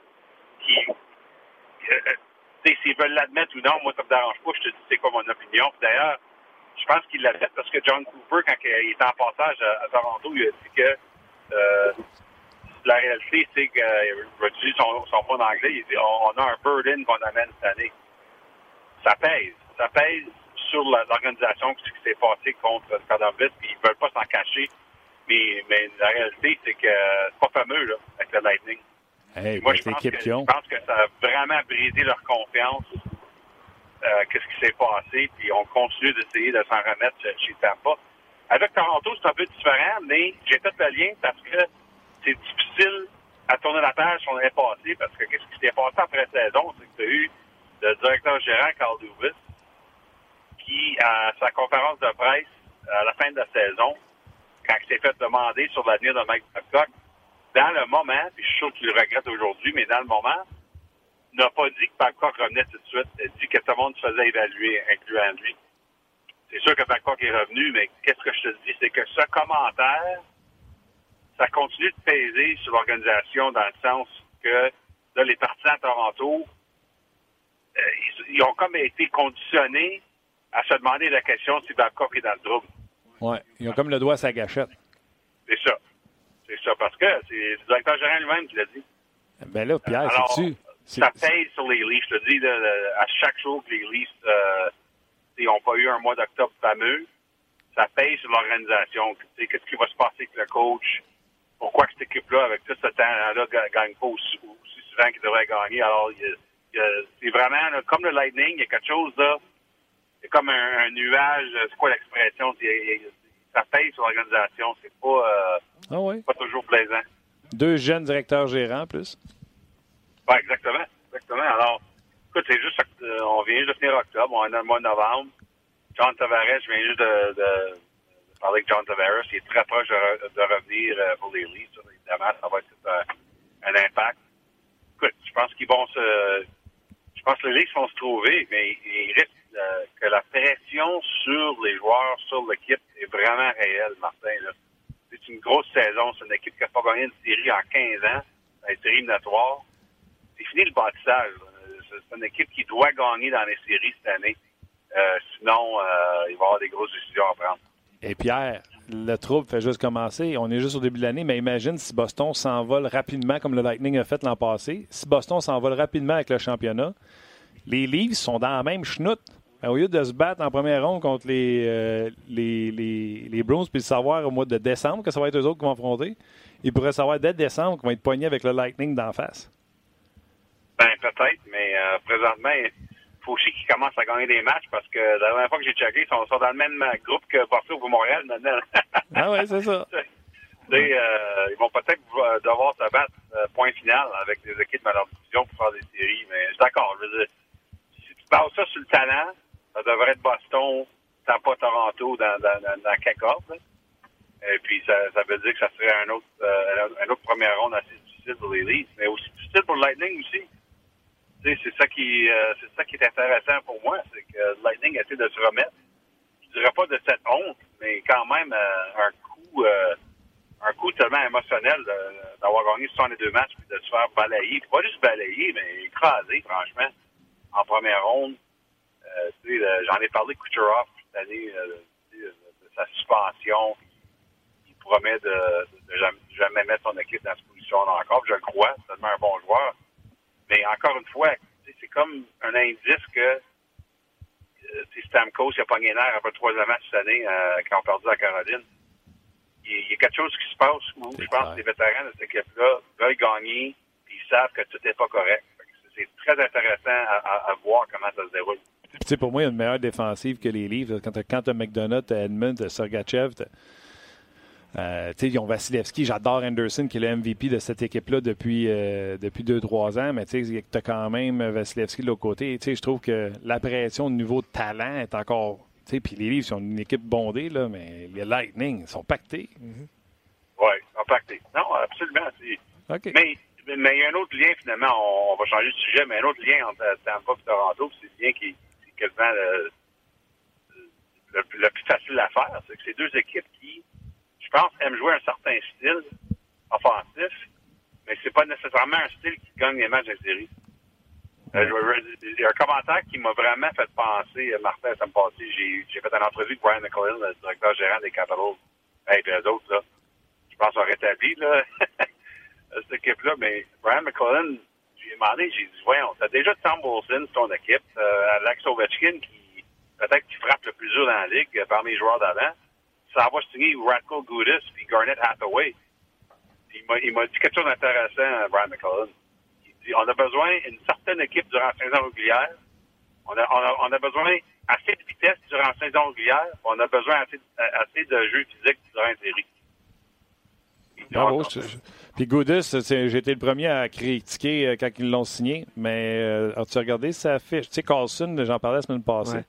Qui, euh, sais, s'ils veulent l'admettre ou non, moi, ça me dérange pas. Je te dis c'est quoi mon opinion. D'ailleurs, je pense qu'il l'a fait parce que John Cooper, quand il était en passage à, Toronto, il a dit que euh, la réalité, c'est que, euh, utiliser son, son en anglais, il dit on, on a un burden qu'on amène cette année. Ça pèse. Ça pèse sur l'organisation, ce qui s'est passé contre Columbus, puis ils veulent pas s'en cacher. Mais, mais la réalité, c'est que euh, c'est pas fameux, là, avec le Lightning. Hey, Moi, je pense, que, qui ont. je pense que ça a vraiment brisé leur confiance. euh, Qu'est-ce qui s'est passé, puis on continue d'essayer de s'en remettre chez Tampa. Avec Toronto, c'est un peu différent, mais j'ai fait le lien parce que c'est difficile à tourner la page sur l'année passée, parce que qu'est-ce qui s'est passé après saison, c'est que tu as eu le directeur gérant, Carl qui, à sa conférence de presse à la fin de la saison, quand il s'est fait demander sur l'avenir de Mike Babcock, dans le moment, puis je suis sûr qu'il le regrette aujourd'hui, mais dans le moment, n'a pas dit que Babcock revenait tout de suite. Il dit que tout le monde se faisait évaluer, incluant lui. C'est sûr que Babcock est revenu, mais qu'est-ce que je te dis, c'est que ce commentaire, ça continue de peser sur l'organisation dans le sens que là, les partisans à Toronto, euh, ils ont comme été conditionnés à se demander la question si Babcock est dans le trouble. Ouais, ils ont comme le doigt à sa gâchette. C'est ça. C'est ça, parce que c'est le directeur général lui-même qui l'a dit. Ben là, Pierre, Alors, c'est-tu? C'est- Ça pèse sur les Leafs. Je te dis, là, à chaque jour que les Leafs euh, n'ont pas eu un mois d'octobre fameux, ça pèse sur l'organisation. Qu'est-ce qui va se passer avec le coach? Pourquoi cette équipe-là, avec tout ce temps-là, ne gagne pas aussi, aussi souvent qu'il devrait gagner? Alors, il y a- il y a- c'est c'est vraiment là, comme le Lightning, il y a quelque chose là. C'est comme un, un nuage, c'est quoi l'expression? Ça pèse sur l'organisation. C'est pas, euh, Ah pas toujours plaisant. Deux jeunes directeurs gérants en plus. Oui, exactement. Exactement. Alors, écoute, c'est juste euh, on vient juste de finir octobre, on est dans le mois de novembre. John Tavares, je viens juste de, de- de parler avec John Tavares. Il est très proche de, re- de revenir euh, pour les Leafs. Évidemment, ça va être un impact. Écoute, je pense qu'ils vont se. Je pense que les Leafs vont se trouver, mais il risque euh, que la pression sur les joueurs, sur l'équipe, est vraiment réelle, Martin. C'est une grosse saison. C'est une équipe qui n'a pas gagné une série en 15 ans, une série éliminatoire c'est fini le bâtissage. c'est une équipe qui doit gagner dans les séries cette année. Euh, sinon, euh, il va y avoir des grosses décisions à prendre. Et Pierre, le trouble fait juste commencer. On est juste au début de l'année, mais imagine si Boston s'envole rapidement comme le Lightning a fait l'an passé. Si Boston s'envole rapidement avec le championnat, les Leafs sont dans la même chenoute. Au lieu de se battre en première ronde contre les, euh, les, les, les Bruins puis de savoir au mois de décembre que ça va être eux autres qui vont affronter, ils pourraient savoir dès décembre qu'ils vont être poignés avec le Lightning d'en face. Ben, peut-être, mais euh, présentement, il faut aussi qu'ils commencent à gagner des matchs parce que la dernière fois que j'ai checké, ils sont, sont dans le même euh, groupe que Porto ou Montréal maintenant. Ah ouais, c'est ça. Euh, ils vont peut-être devoir se battre point final avec des équipes dans leur division pour faire des séries. Mais je suis d'accord. Je veux dire, si tu bases ça sur le talent, ça devrait être Boston, Tampa, Toronto dans, dans, dans. Et puis, ça, ça veut dire que ça serait un autre, euh, un autre première ronde assez difficile pour les Leafs, mais aussi difficile pour le Lightning aussi. C'est ça qui, euh, c'est ça qui est intéressant pour moi, c'est que le Lightning essaie de se remettre. Je dirais pas de cette honte, mais quand même euh, un coup, un coup tellement émotionnel d'avoir gagné 62 matchs puis de se faire balayer, pas juste balayer, mais écraser, franchement, en première ronde. Euh, tu sais, le- j'en ai parlé de Kucherov cette année, euh, de, sa suspension. Il promet de, de jamais, jamais mettre son équipe dans cette position-là encore. Je le crois, c'est tellement un bon joueur. Mais encore une fois, c'est comme un indice que euh, Stamkos il a pogné l'air après le troisième match cette année euh, quand on perdu à Caroline. Il, il y a quelque chose qui se passe où je pense que les vétérans de cette équipe-là veulent gagner puis ils savent que tout n'est pas correct. C'est c'est très intéressant à, à- à voir comment ça se déroule. Tu sais, pour moi, il y a une meilleure défensive que les Leafs. Quand tu as, McDonough, tu as Edmund, tu as Sergachev, t'as- euh, tu sais, ils ont Vasilevski. J'adore Anderson, qui est le MVP de cette équipe-là depuis, euh, depuis 2-3 ans. Mais tu as quand même Vasilevski de l'autre côté. Je trouve que la pression au niveau de talent est encore. tu sais, Puis les Leafs sont une équipe bondée, là, mais les Lightning sont pactés. Oui, impacté. Non, absolument. c'est- OK. Mais mais il y a un autre lien, finalement, on, va changer de sujet, mais un autre lien entre Tampa et Toronto, c'est le lien qui quasiment le, le, plus facile à faire. C'est que c'est deux équipes qui, je pense, aiment jouer un certain style offensif, mais c'est pas nécessairement un style qui gagne les matchs de série. Euh, Il y a un commentaire qui m'a vraiment fait penser, euh, Martin, ça me passait, j'ai fait une entrevue avec Brian McClellan, le directeur gérant des Capitals, et puis eux autres, là, je pense, ont rétabli, là, cette équipe-là, mais Brian McClellan, j'ai demandé, j'ai dit, voyons, t'as déjà Tom Wilson, ton équipe, euh, Alex Ovechkin, qui peut-être qui frappe le plus dur dans la ligue euh, parmi les joueurs d'avant, ça va signer Radko Gudis puis Garnett Hathaway. Il m'a- dit quelque chose d'intéressant, euh, Brian McClellan. Il dit, on a besoin d'une certaine équipe durant la saison régulière. On a, besoin assez de vitesse durant la saison régulière. On a besoin assez, de jeu physique durant une série. Bravo. je- je- Puis Goudis, c'est- j'ai été le premier à critiquer euh, quand ils l'ont signé, mais euh, as-tu regardé sa fiche? Tu sais, Carlson, j'en parlais la semaine passée. Ouais.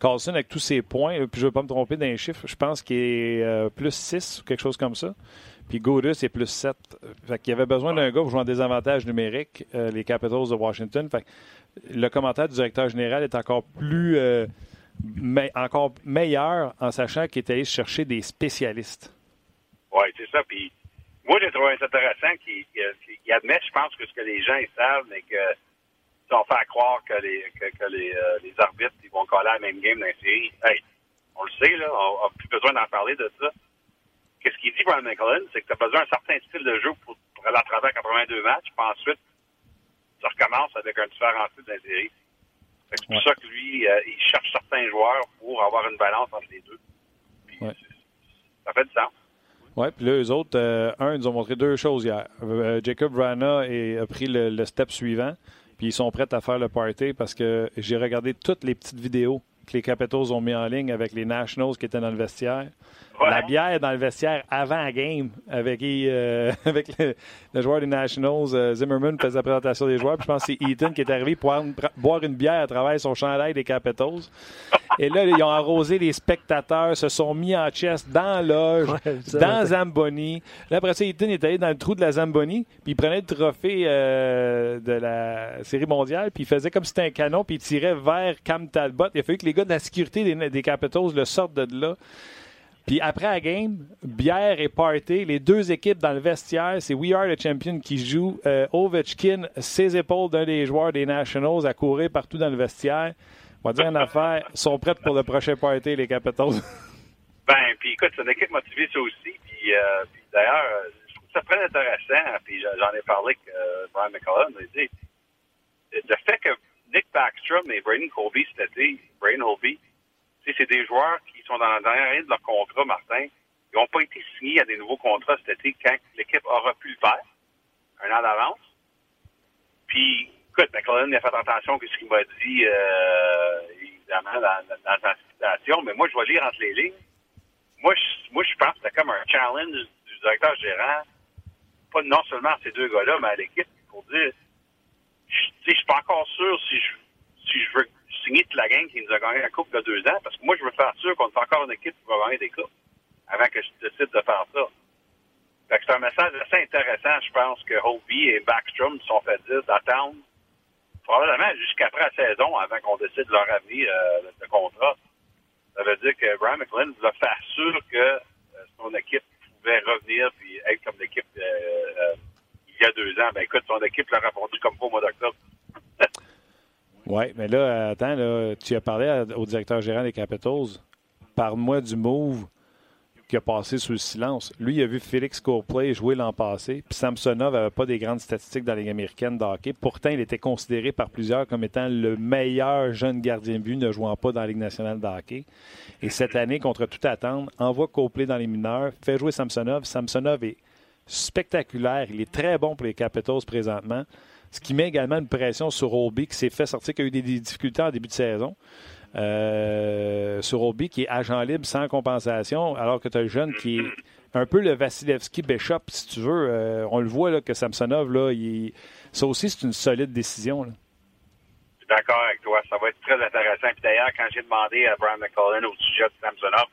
Carlson, avec tous ses points, puis je ne veux pas me tromper d'un chiffre, je pense qu'il est euh, plus 6 ou quelque chose comme ça. Puis Goudis est plus 7. Fait qu'il y avait besoin d'un gars pour jouer en désavantage numérique, euh, les Capitals de Washington. Fait que le commentaire du directeur général est encore plus... euh, me- encore meilleur en sachant qu'il est allé chercher des spécialistes. Oui, c'est ça. Puis moi, j'ai trouvé ça intéressant qu'il qu'il admette, je pense, que ce que les gens ils savent, mais que si on fait croire que les que, que les, euh, les arbitres ils vont coller à la même game dans la série, hey, on le sait, là, on n'a plus besoin d'en parler de ça. Qu'est-ce qu'il dit, Brian McClellan, c'est que tu as besoin d'un certain style de jeu pour, pour aller à travers 82 matchs, puis ensuite, tu recommences avec un différent style dans la série. C'est pour Ouais. ça que lui, euh, il cherche certains joueurs pour avoir une balance entre les deux. Puis, Ouais. c'est- Ça fait du sens. Oui, puis là, eux autres, euh, un, ils nous ont montré deux choses hier. Euh, Jacob Vrana est- a pris le, le step suivant. Puis ils sont prêts à faire le party parce que j'ai regardé toutes les petites vidéos que les Capitals ont mis en ligne avec les Nationals qui étaient dans le vestiaire. La bière dans le vestiaire avant la game avec, euh, avec le, joueur des Nationals, euh, Zimmerman faisait la présentation des joueurs. Puis je pense que c'est Eaton qui est arrivé pour boire une bière à travers son chandail des Capitals. Et là, ils ont arrosé les spectateurs, se sont mis en chest dans l'âge, dans Zamboni. Là, après ça, Eaton est allé dans le trou de la Zamboni, puis il prenait le trophée euh, de la Série mondiale, puis il faisait comme si c'était un canon, puis il tirait vers Cam Talbot. Il a fallu que les gars de la sécurité des, des Capitals le sortent de là. Puis après la game, bière et party, les deux équipes dans le vestiaire, c'est We Are the Champion qui joue. Euh, Ovechkin, ses épaules d'un des joueurs des Nationals à courir partout dans le vestiaire. On va dire une affaire, sont prêtes pour le prochain party, les Capitals. Ben, puis écoute, c'est une équipe motivée, ça aussi. Puis, euh, d'ailleurs, je trouve ça très intéressant. Puis j'en ai parlé avec euh, Brian McCullough. dit le fait que Nick Backstrom et Braden Colby été, Braden Holby, c'est des joueurs qui sont dans la dernière année de leur contrat, Martin. Ils n'ont pas été signés à des nouveaux contrats cet été quand l'équipe aura pu le faire, un an d'avance. Puis, écoute, McClellan a fait attention à ce qu'il m'a dit, euh, évidemment, dans, dans, sa citation, mais moi, je vais lire entre les lignes. Moi, je, moi, je pense que c'était comme un challenge du directeur gérant, pas non seulement à ces deux gars-là, mais à l'équipe, pour dire, je, je suis pas encore sûr si je, si je veux toute la gang qui nous a gagné la Coupe de deux ans, parce que moi, je veux faire sûr qu'on fait encore une équipe qui va gagner des Coupes avant que je décide de faire ça. Fait que c'est un message assez intéressant, je pense, que Hobie et Backstrom sont fait dire d'attendre probablement jusqu'après la saison avant qu'on décide leur avenir euh, de contrat. Ça veut dire que Brian McLean voulait faire sûr que euh, son équipe pouvait revenir puis être comme l'équipe euh, il y a deux ans. Ben écoute, son équipe l'a répondu comme pas au mois d'octobre. Oui, mais là, attends, là, tu as parlé au directeur gérant des Capitals. Parle-moi du move qui a passé sous le silence. Lui, il a vu Félix Courplay jouer l'an passé, puis Samsonov n'avait pas des grandes statistiques dans les américaines de hockey. Pourtant, il était considéré par plusieurs comme étant le meilleur jeune gardien de but ne jouant pas dans la Ligue nationale de hockey. Et cette année, contre tout attendre, envoie Courplay dans les mineurs, fait jouer Samsonov. Samsonov est spectaculaire. Il est très bon pour les Capitals présentement ce qui met également une pression sur Obi qui s'est fait sortir, qui a eu des difficultés en début de saison. Euh, sur Obi qui est agent libre sans compensation, alors que tu as un jeune qui est un peu le Vasilevski Bishop, si tu veux. Euh, on le voit là, que Samsonov, là, ça aussi, c'est une solide décision. Je suis d'accord avec toi. Ça va être très intéressant. Puis d'ailleurs, quand j'ai demandé à Brian McCullen au sujet de Samsonov,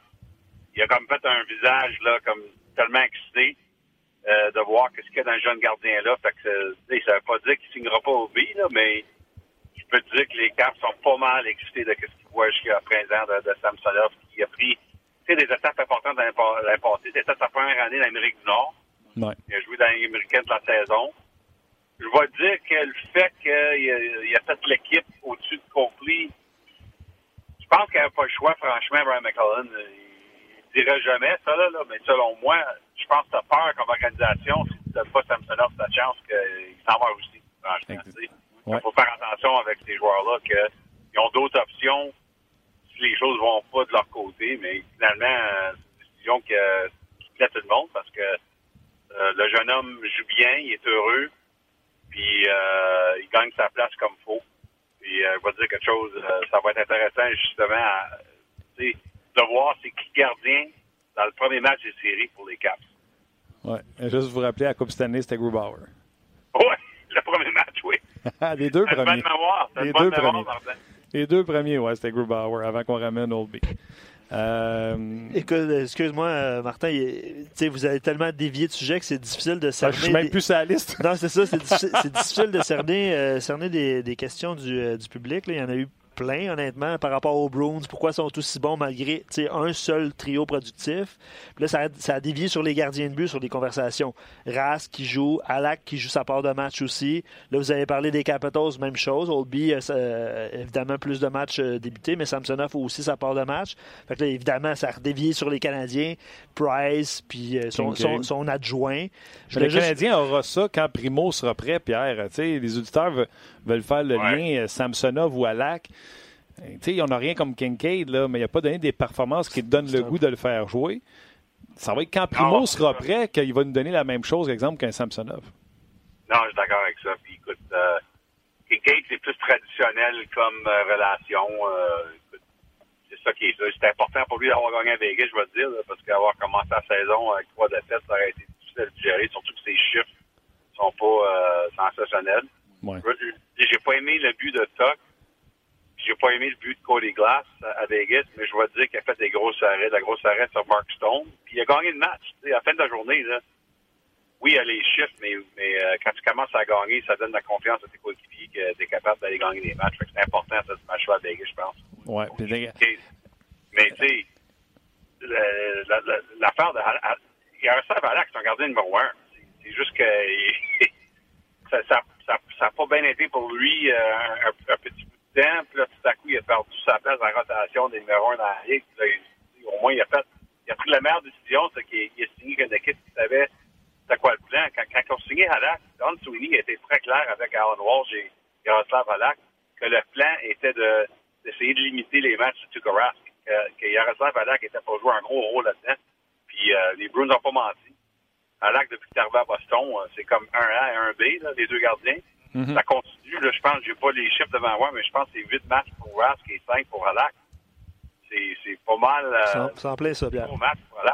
il a comme fait un visage là, comme tellement excité. Euh, de voir ce qu'il y a dans le jeune gardien-là. Fait que ça veut pas dire qu'il signera pas au B, là, mais je peux te dire que les Caps sont pas mal excités de ce qu'ils voient jusqu'à présent de, de Samsonov, qui a pris des étapes importantes dans le passé. C'était sa première année l'Amérique du Nord. Ouais. Il a joué dans l'américaine de la saison. Je vais dire que le fait qu'il a, a fait l'équipe au-dessus de Copley, je pense qu'il n'avait pas le choix, franchement, Brian McCullen. Il dirait jamais ça, là, là. Mais selon moi, je pense que tu as peur comme organisation. Si tu ne donnes pas Samsonov sa chance qu'il s'en va aussi, franchement. Il faut faire attention avec ces joueurs-là qu'ils ont d'autres options si les choses vont pas de leur côté, mais finalement, c'est une décision qui, plaît à tout le monde parce que euh, le jeune homme joue bien, il est heureux, puis euh, il gagne sa place comme faut. Puis euh, je vais dire quelque chose, ça va être intéressant justement à, de voir c'est qui gardien dans le premier match des séries pour les Caps. Oui. Juste vous rappeler, à la Coupe Stanley, c'était Grubauer. Oui, le premier match, oui. les deux premiers. les deux premiers. Les deux premiers, ouais, c'était Grubauer avant qu'on ramène Oldby. Euh... Écoute, excuse-moi, euh, Martin, vous avez tellement dévié de sujet que c'est difficile de cerner. Ah, je suis même plus sur la liste. non, c'est ça, c'est difficile, de cerner, euh, cerner des, des, questions du, euh, du public. Là. Il y en a eu plein, honnêtement, par rapport aux Bruins. Pourquoi ils sont aussi bons malgré un seul trio productif? Puis là, ça a, ça a, dévié sur les gardiens de but, sur des conversations. Ras qui joue, Alak qui joue sa part de match aussi. Là, vous avez parlé des Capitals, même chose. Oldby, euh, évidemment, plus de matchs euh, débutés, mais Samsonov a aussi sa part de match. Fait que là, évidemment, ça a dévié sur les Canadiens. Price, puis euh, son, son, son, adjoint. le Canadien aura ça quand Primo sera prêt, Pierre. les auditeurs veulent, faire le lien Samsonov ou Alak. Il n'y en a rien comme Kincaid, là, mais il n'a pas donné des performances qui te donnent le goût de le faire jouer. Ça va être quand Primo sera prêt qu'il va nous donner la même chose, exemple, qu'un Samsonov. Non, je suis d'accord avec ça. Puis écoute, euh, et Gates est plus traditionnel comme euh, relation. Euh, c'est ça qui est ça. C'est important pour lui d'avoir gagné à Vegas, je vais te dire, parce qu'avoir commencé la saison avec trois défaites, ça aurait été difficile à gérer, surtout que ses chiffres sont pas euh, sensationnels. Ouais. J'ai pas aimé le but de Tuck. J'ai pas aimé le but de Cody Glass à Vegas, mais je vais te dire qu'il a fait des grosses arrêts, la grosse arrêt sur Mark Stone. Puis il a gagné le match. à la fin de la journée, là, oui, il y a les chiffres, mais, mais euh, quand tu commences à gagner, ça donne la confiance à tes coéquipiers que tu es capable d'aller gagner des matchs. C'est important, ça, ce match-là à Vegas, je pense. Ouais. Mais tu sais, l'affaire de il y a un Valak, c'est un gardien numéro un. C'est juste que ça n'a ça, ça, pas bien été pour lui euh, un, petit Puis là, tout à coup, il a perdu sa place en rotation des numéros un dans la ligue. au moins, il a fait il a pris la meilleure décision, c'est qu'il a signé une équipe qui savait c'était quoi le plan. Quand, quand on signait Halak, Don Sweeney était très clair avec Alan Walsh et Yaroslav Halak que le plan était de, d'essayer de limiter les matchs de Tuukka que, Yaroslav Halak n'était pas joué un gros rôle là-dedans. Puis euh, les Bruins n'ont pas menti. Halak, depuis qu'il est à Boston, euh, c'est comme un A et un B, là, les deux gardiens. Mm-hmm. Ça continue. Là, je pense, j'ai pas les chiffres devant moi, mais je pense que c'est 8 matchs pour Rask et 5 pour Halak. C'est, pas mal. Euh, ça en plaît, ça, bien. match pour ça.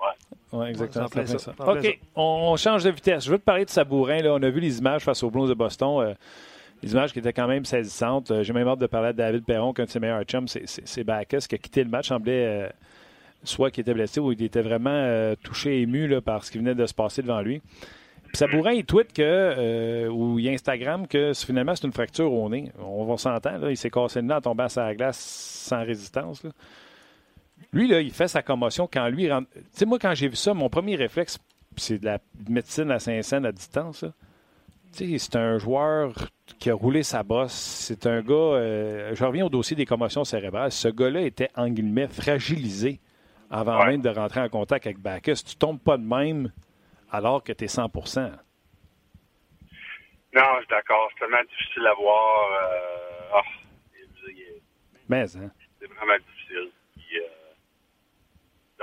Ouais. Oui, exactement. Ça ça. OK, on, change de vitesse. Je veux te parler de Sabourin. Là. On a vu les images face aux Blues de Boston. Euh, les images qui étaient quand même saisissantes. Euh, j'ai même hâte de parler de David Perron, qu'un de ses meilleurs chums, c'est Bacchus, qui a quitté le match. semblait euh, soit qu'il était blessé ou il était vraiment touché, ému là, par ce qui venait de se passer devant lui. Puis Sabourin, il tweet que, ou il Instagram que finalement c'est une fracture au nez. On, va s'entendre. Il s'est cassé le nez en tombant à sa glace sans résistance. Là. Lui, là, il fait sa commotion quand lui rentre. Tu sais, moi, quand j'ai vu ça, mon premier réflexe, c'est de la médecine à Saint-Saëns à distance. Tu sais, c'est un joueur qui a roulé sa bosse. C'est un gars. Euh, je reviens au dossier des commotions cérébrales. Ce gars-là était, en guillemets, fragilisé avant même de rentrer en contact avec Bacchus. Tu tombes pas de même alors que tu es 100 Non, je suis d'accord. C'est tellement difficile à voir. Euh... Oh, Mais, hein? C'est vraiment difficile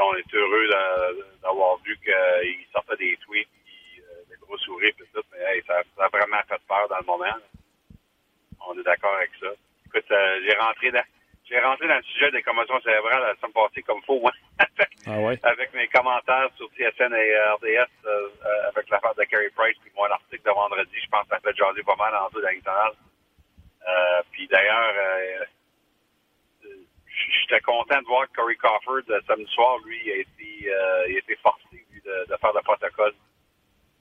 on est heureux d'avoir vu qu'il sortait des tweets, puis, euh, des gros sourires, et tout, mais ça, a vraiment fait peur dans le moment. On est d'accord avec ça. Écoute, euh, j'ai rentré dans j'ai rentré dans le sujet des commotions cérébrales la semaine passée comme faux, hein? ah avec mes commentaires sur TSN et RDS euh, avec l'affaire de Carey Price, puis moi l'article de vendredi, je pense que ça fait jaser pas mal en deux dans euh, Puis d'ailleurs, j'étais content de voir que Corey Crawford, euh, samedi soir, lui, a été, euh, il a été forcé de, de, faire le protocole.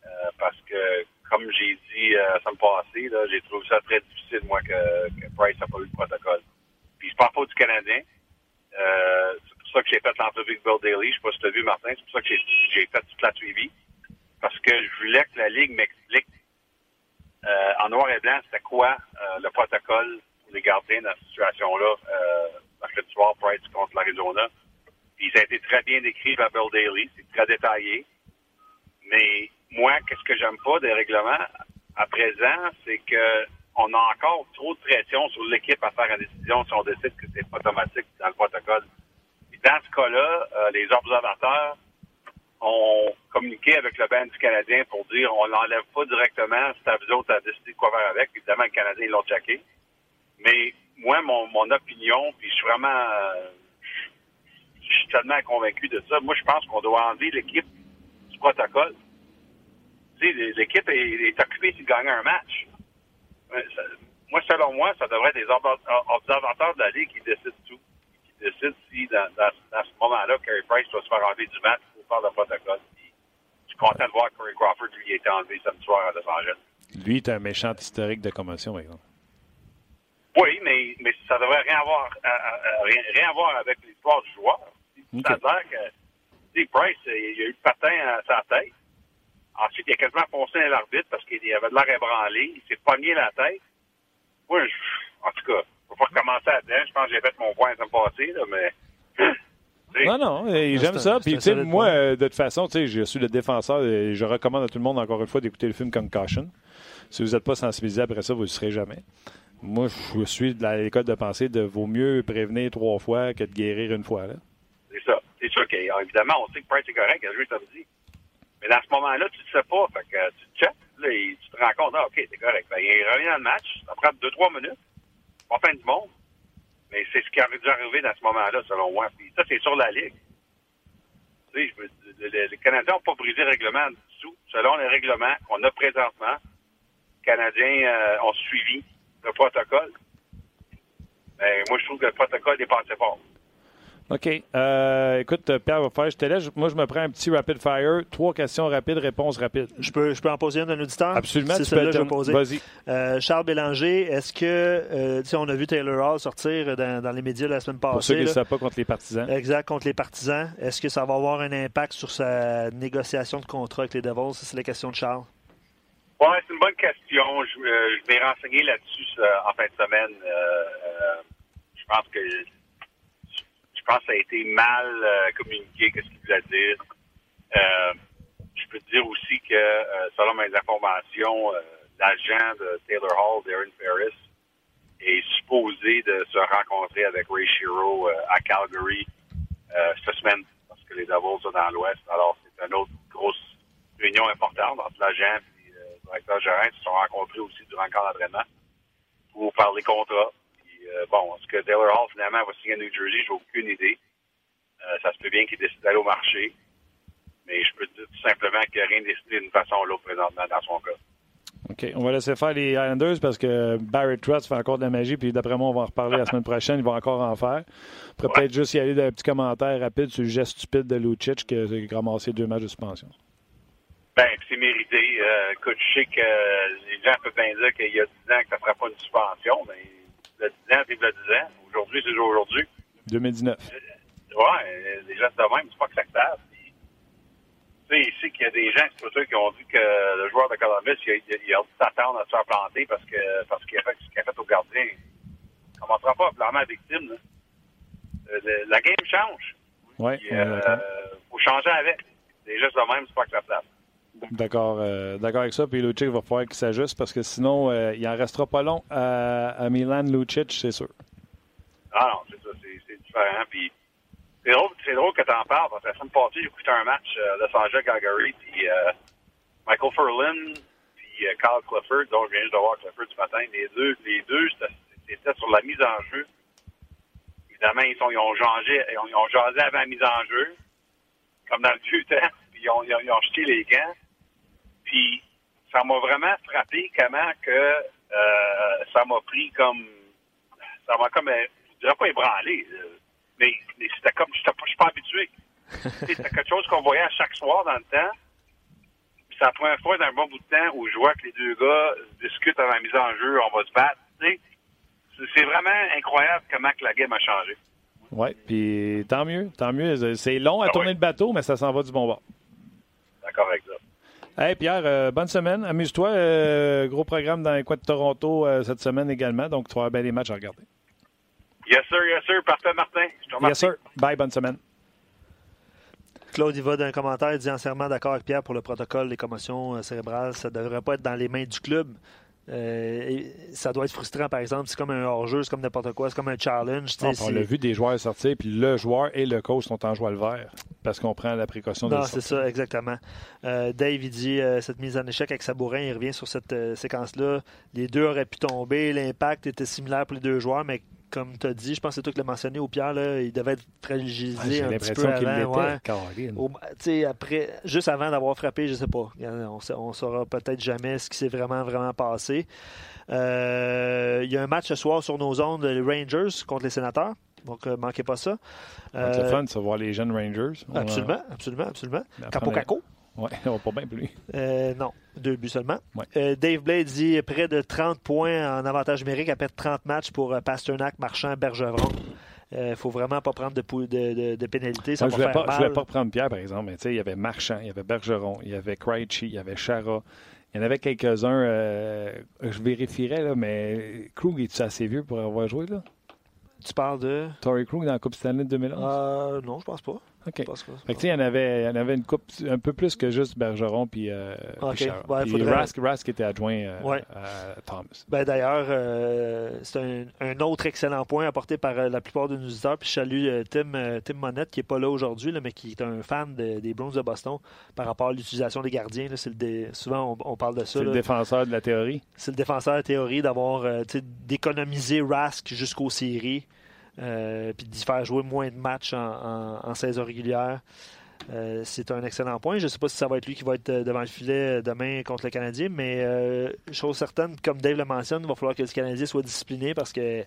Euh, parce que, comme j'ai dit euh, ça me passé, là, j'ai trouvé ça très difficile, moi, que, que Price n'a pas eu le protocole. Puis c'est pas faute du Canadien. Euh, c'est pour ça que j'ai fait l'entrevue avec Bill Daly. Je sais pas si tu as vu, Martin. C'est pour ça que j'ai fait toute la suivi. Parce que je voulais que la Ligue m'explique euh, en noir et blanc c'était quoi le protocole pour les gardiens dans cette situation-là mercredi soir, Price contre l'Arizona. Puis ça a été très bien décrit par Bill Daly. C'est très détaillé. Mais moi, qu'est-ce que j'aime pas des règlements à présent, c'est que on a encore trop de pression sur l'équipe à faire une décision si on décide que c'est automatique dans le protocole. Dans ce cas-là, euh, les observateurs ont communiqué avec le band du Canadien pour dire on l'enlève pas directement, c'est à vous autres à décider quoi faire avec. Évidemment, le Canadien, ils l'ont checké. Mais moi, mon, mon opinion, puis je suis vraiment, euh, je suis tellement convaincu de ça. Moi, je pense qu'on doit enlever l'équipe du protocole. L'équipe est, occupée de gagner un match. Euh, moi, selon moi, ça devrait être des observateurs de la Ligue qui décident tout. Qui décident si, dans, dans, ce moment-là, Carey Price doit se faire enlever du match pour faire le protocole. je suis content de voir que Corey Crawford, lui, a été enlevé samedi soir à Los Angeles. Lui est un méchant historique de commotion, par exemple. Oui, mais, mais ça devrait rien avoir, rien, rien avoir avec l'histoire du joueur. Ça veut dire que Price, il a eu le patin à sa tête. Ensuite, il a quasiment foncé à l'arbitre parce qu'il avait de l'air ébranlé. Il s'est pogné la tête. Moi, en tout cas, faut pas recommencer à dedans. Je pense que j'ai fait mon point à me passer, là, mais. Non, non, j'aime ça. Puis, tu sais, moi, euh, de toute façon, tu sais, je suis le défenseur et je recommande à tout le monde, encore une fois, d'écouter le film Concussion. Si vous n'êtes pas sensibilisé après ça, vous ne le serez jamais. Moi, je suis de l'école de pensée de vaut mieux prévenir trois fois que de guérir une fois. C'est ça. C'est sûr qu'évidemment, on sait que Price est correct, a joué samedi. Mais dans ce moment-là, tu ne sais pas. Fait que tu te checkes. Il- tu te rends compte, ah, OK, c'est correct. Ben, il revient dans le match, ça prend deux, trois minutes. Pas fin du monde. Mais c'est ce qui aurait dû arriver dans ce moment-là, selon moi. Ça, c'est sur la Ligue. Les Canadiens n'ont pas brisé le règlement du tout. Selon les règlements qu'on a présentement, les Canadiens euh, ont suivi le protocole. Mais moi, je trouve que le protocole est passé fort. OK. Euh, écoute, Pierre va faire, je te laisse. Moi, je me prends un petit rapid fire. Trois questions rapides, réponses rapides. Je peux, je peux en poser une d'un auditeur? Absolument, C'est celle-là que je vais poser. Vas-y. Euh, Charles Bélanger, est-ce que, euh, tu sais, on a vu Taylor Hall sortir dans, dans les médias la semaine Pour ceux qui passée. ne savent pas contre les partisans. Exact, contre les partisans. Est-ce que ça va avoir un impact sur sa négociation de contrat avec les Devils? C'est la question de Charles. Ouais, c'est une bonne question. Je, euh, je m'ai renseigné là-dessus en fin de semaine. Euh, euh, je pense que je pense que ça a été mal euh, communiqué, qu'est-ce qu'il voulait dire. Euh, je peux te dire aussi que, euh, selon mes informations, euh, l'agent de Taylor Hall, Darren Ferris, est supposé de se rencontrer avec Ray Shiro euh, à Calgary euh, cette semaine, parce que les Devils sont dans l'Ouest. Alors, c'est une autre grosse réunion importante entre l'agent et le directeur gérant qui se sont rencontrés aussi durant le camp d'entraînement pour parler contrat. Euh, bon, est-ce que Taylor Hall finalement va signer à New Jersey? J'ai aucune idée. Euh, ça se peut bien qu'il décide d'aller au marché. Mais je peux te dire tout simplement qu'il n'y a rien décidé d'une façon ou l'autre présentement dans son cas. OK. On va laisser faire les Islanders parce que Barry Trotz fait encore de la magie. Puis d'après moi, on va en reparler la semaine prochaine. Il va encore en faire. On pourrait peut-être juste y aller d'un petit commentaire rapide sur le geste stupide de Lucic qui a ramassé deux matchs de suspension. Ben, c'est mérité. Euh, écoute, je sais que les gens peuvent bien dire qu'il y a 10 ans que ça ne fera pas une suspension, mais le 10 ans, c'est le 10 ans. Aujourd'hui, c'est aujourd'hui. 2019. Ouais, euh, les gestes de même, c'est pas acceptable. Puis, Tu sais, ici qu'il y a des gens Twitter qui ont dit que le joueur de Columbus, il a, il il a dû s'attendre à se faire planter parce que parce qu'il a fait ce qu'il a fait au gardien. Il commencera pas à blâmer la victime. Là. Euh, le- la game change. Oui, Puis, euh, faut changer avec. Les gestes de même, c'est pas acceptable. D'accord, euh, d'accord avec ça. Puis Lucic va falloir qu'il s'ajuste parce que sinon, euh, il en restera pas long à, Milan Lucic, c'est sûr. Ah non, c'est ça, c'est, différent. Puis c'est drôle, drôle que tu en parles parce que la semaine passée, j'ai écouté un match euh, Los Angeles Calgary, puis euh, Michael Furlan, puis euh, Carl Clifford, dont je viens juste de voir Clifford ce matin. Les deux, les deux, c'était, sur la mise en jeu. Évidemment, ils, sont, ils ont changé, ils ont, ils jasé avant la mise en jeu, comme dans le vieux temps, puis ils ont, ils ont jeté les gants. Puis ça m'a vraiment frappé comment que euh, ça m'a pris comme ça m'a comme euh, je dirais pas ébranlé, euh, mais, mais c'était comme j'étais pas- je suis pas habitué. C'était quelque chose qu'on voyait à chaque soir dans le temps. Puis c'est la première fois dans un bon bout de temps où je vois que les deux gars discutent avant la mise en jeu, on va se battre. C'est- C'est vraiment incroyable comment que la game a changé. Oui, puis tant mieux, tant mieux. C'est long à Ah tourner ouais. le bateau, mais ça s'en va du bon bord. D'accord avec ça. Hey Pierre, euh, bonne semaine. Amuse-toi. euh, gros programme dans les coins de Toronto euh, cette semaine également. Donc, tu vas avoir bien des matchs à regarder. Yes sir, yes sir. Parfait, Martin. Je te remercie. Yes, sir. Bye, bonne semaine. Claude, il va d'un commentaire, il dit entièrement d'accord avec Pierre pour le protocole des commotions euh, cérébrales. Ça ne devrait pas être dans les mains du club. Euh, et ça doit être frustrant, par exemple. C'est comme un hors-jeu, c'est comme n'importe quoi, c'est comme un challenge. Ah, on l'a vu des joueurs sortir, puis le joueur et le coach sont en joie le vert parce qu'on prend la précaution de Non, c'est ça, exactement. Euh, Dave, il dit euh, cette mise en échec avec Sabourin, il revient sur cette séquence-là. Les deux auraient pu tomber, l'impact était similaire pour les deux joueurs, mais comme tu as dit, je pense que c'est toi qui l'as mentionné au Pierre, là, il devait être fragilisé Ah, un petit peu avant. ouais. Au- après, juste avant d'avoir frappé, je sais pas. On, on saura peut-être jamais ce qui s'est vraiment, vraiment passé. Euh, il y a un match ce soir sur nos ondes, les Rangers contre les Sénateurs. Donc, euh, manquez pas ça. Le Euh, fun de voir les jeunes Rangers. A- absolument, absolument, absolument. Capo Caco. Va pas bien plus. Euh, non, deux buts seulement. Ouais. Euh, Dave Blade dit près de 30 points en avantage numérique après 30 matchs pour euh, Pasternak, Marchand, Bergeron. Il ne faut vraiment pas prendre de, de, de, de pénalité. Ça je ne voulais, pas- reprendre Pierre, par exemple, mais il y avait Marchand, il y avait Bergeron, il y avait Krejci, il y avait Chara. Il y en avait quelques-uns, euh, je vérifierais, là, mais Krug, est-tu assez vieux pour avoir joué? là? Tu parles de? Tory Krug dans la Coupe Stanley de 2011? Euh, non, je pense pas. OK. Fait que, il y en avait, il y en avait une coupe un peu plus que juste Bergeron puis, euh, OK. Ouais, puis faudrait- Rask, Rask était adjoint euh, Ouais. à Thomas. Ben, D'ailleurs, euh, c'est un, un autre excellent point apporté par la plupart de nos auditeurs. Puis je salue Tim, Tim Monette, qui n'est pas là aujourd'hui, mais qui est un fan de- des Browns de Boston par rapport à l'utilisation des gardiens. là. Le dé- Souvent, on, on parle de ça. C'est le défenseur de la théorie. C'est le défenseur théorie d'avoir euh, tu sais, d'économiser Rask jusqu'aux séries, euh, puis d'y faire jouer moins de matchs en, en- en saison régulière. Euh, c'est un excellent point. Je ne sais pas si ça va être lui qui va être euh, devant le filet euh, demain contre le Canadien, mais euh, chose certaine, comme Dave le mentionne, il va falloir que le Canadien soit discipliné parce que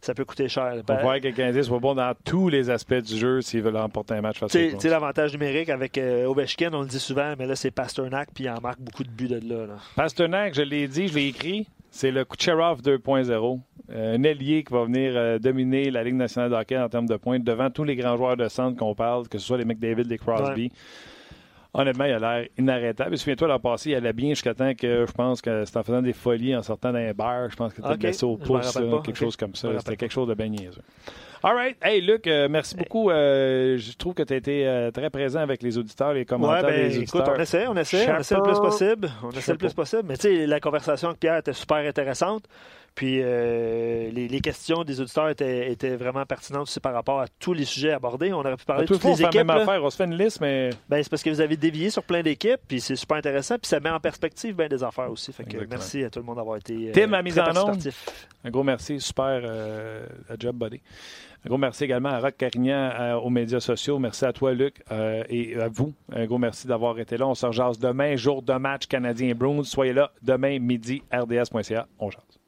ça peut coûter cher. Ben, va voir que le Canadien soit bon dans tous les aspects du jeu s'ils veulent remporter un match face tu sais- Bruins. tu sais, l'avantage numérique avec euh, Ovechkin, on le dit souvent, mais là, c'est Pasternak, puis il en marque beaucoup de buts de là. là. Pasternak, je l'ai dit, je l'ai écrit, c'est le Kucherov 2.0. Euh, un ailier qui va venir euh, dominer la Ligue nationale de hockey en termes de points devant tous les grands joueurs de centre qu'on parle, que ce soit les McDavid, les Crosby. Honnêtement, il a l'air inarrêtable. Et Souviens-toi, l'an passé, il allait bien jusqu'à temps que je pense que c'était en faisant des folies, en sortant d'un bar. Je pense qu'il était Ok. blessé au pouce, là, quelque chose comme ça. C'était quelque chose de bien niaiseux. All right. Hey, Luc, euh, merci beaucoup. Euh, je trouve que tu as été euh, très présent avec les auditeurs, les Ouais, commentaires ben, des écoute, auditeurs. on essaie, on essaie, on essaie le plus possible. On essaie le plus possible. Mais tu sais, la conversation avec Pierre était super intéressante. Puis euh, les, les questions des auditeurs étaient, étaient vraiment pertinentes aussi par rapport à tous les sujets abordés. On aurait pu parler de tout toutes fois, on les fait la équipes. même affaire. On se fait une liste, mais Ben, c'est parce que vous avez dévié sur plein d'équipes, puis c'est super intéressant, puis ça met en perspective bien des affaires aussi. Fait que Exactement. merci à tout le monde d'avoir été euh, Tim, à mise très en onde. Un gros merci, super euh, job, buddy. Un gros merci également à Rock Carignan euh, aux médias sociaux. Merci à toi, Luc, euh, et à vous. Un gros merci d'avoir été là. On se rejase demain, jour de match canadien Bruins. Soyez là demain midi, rds.ca. On jase.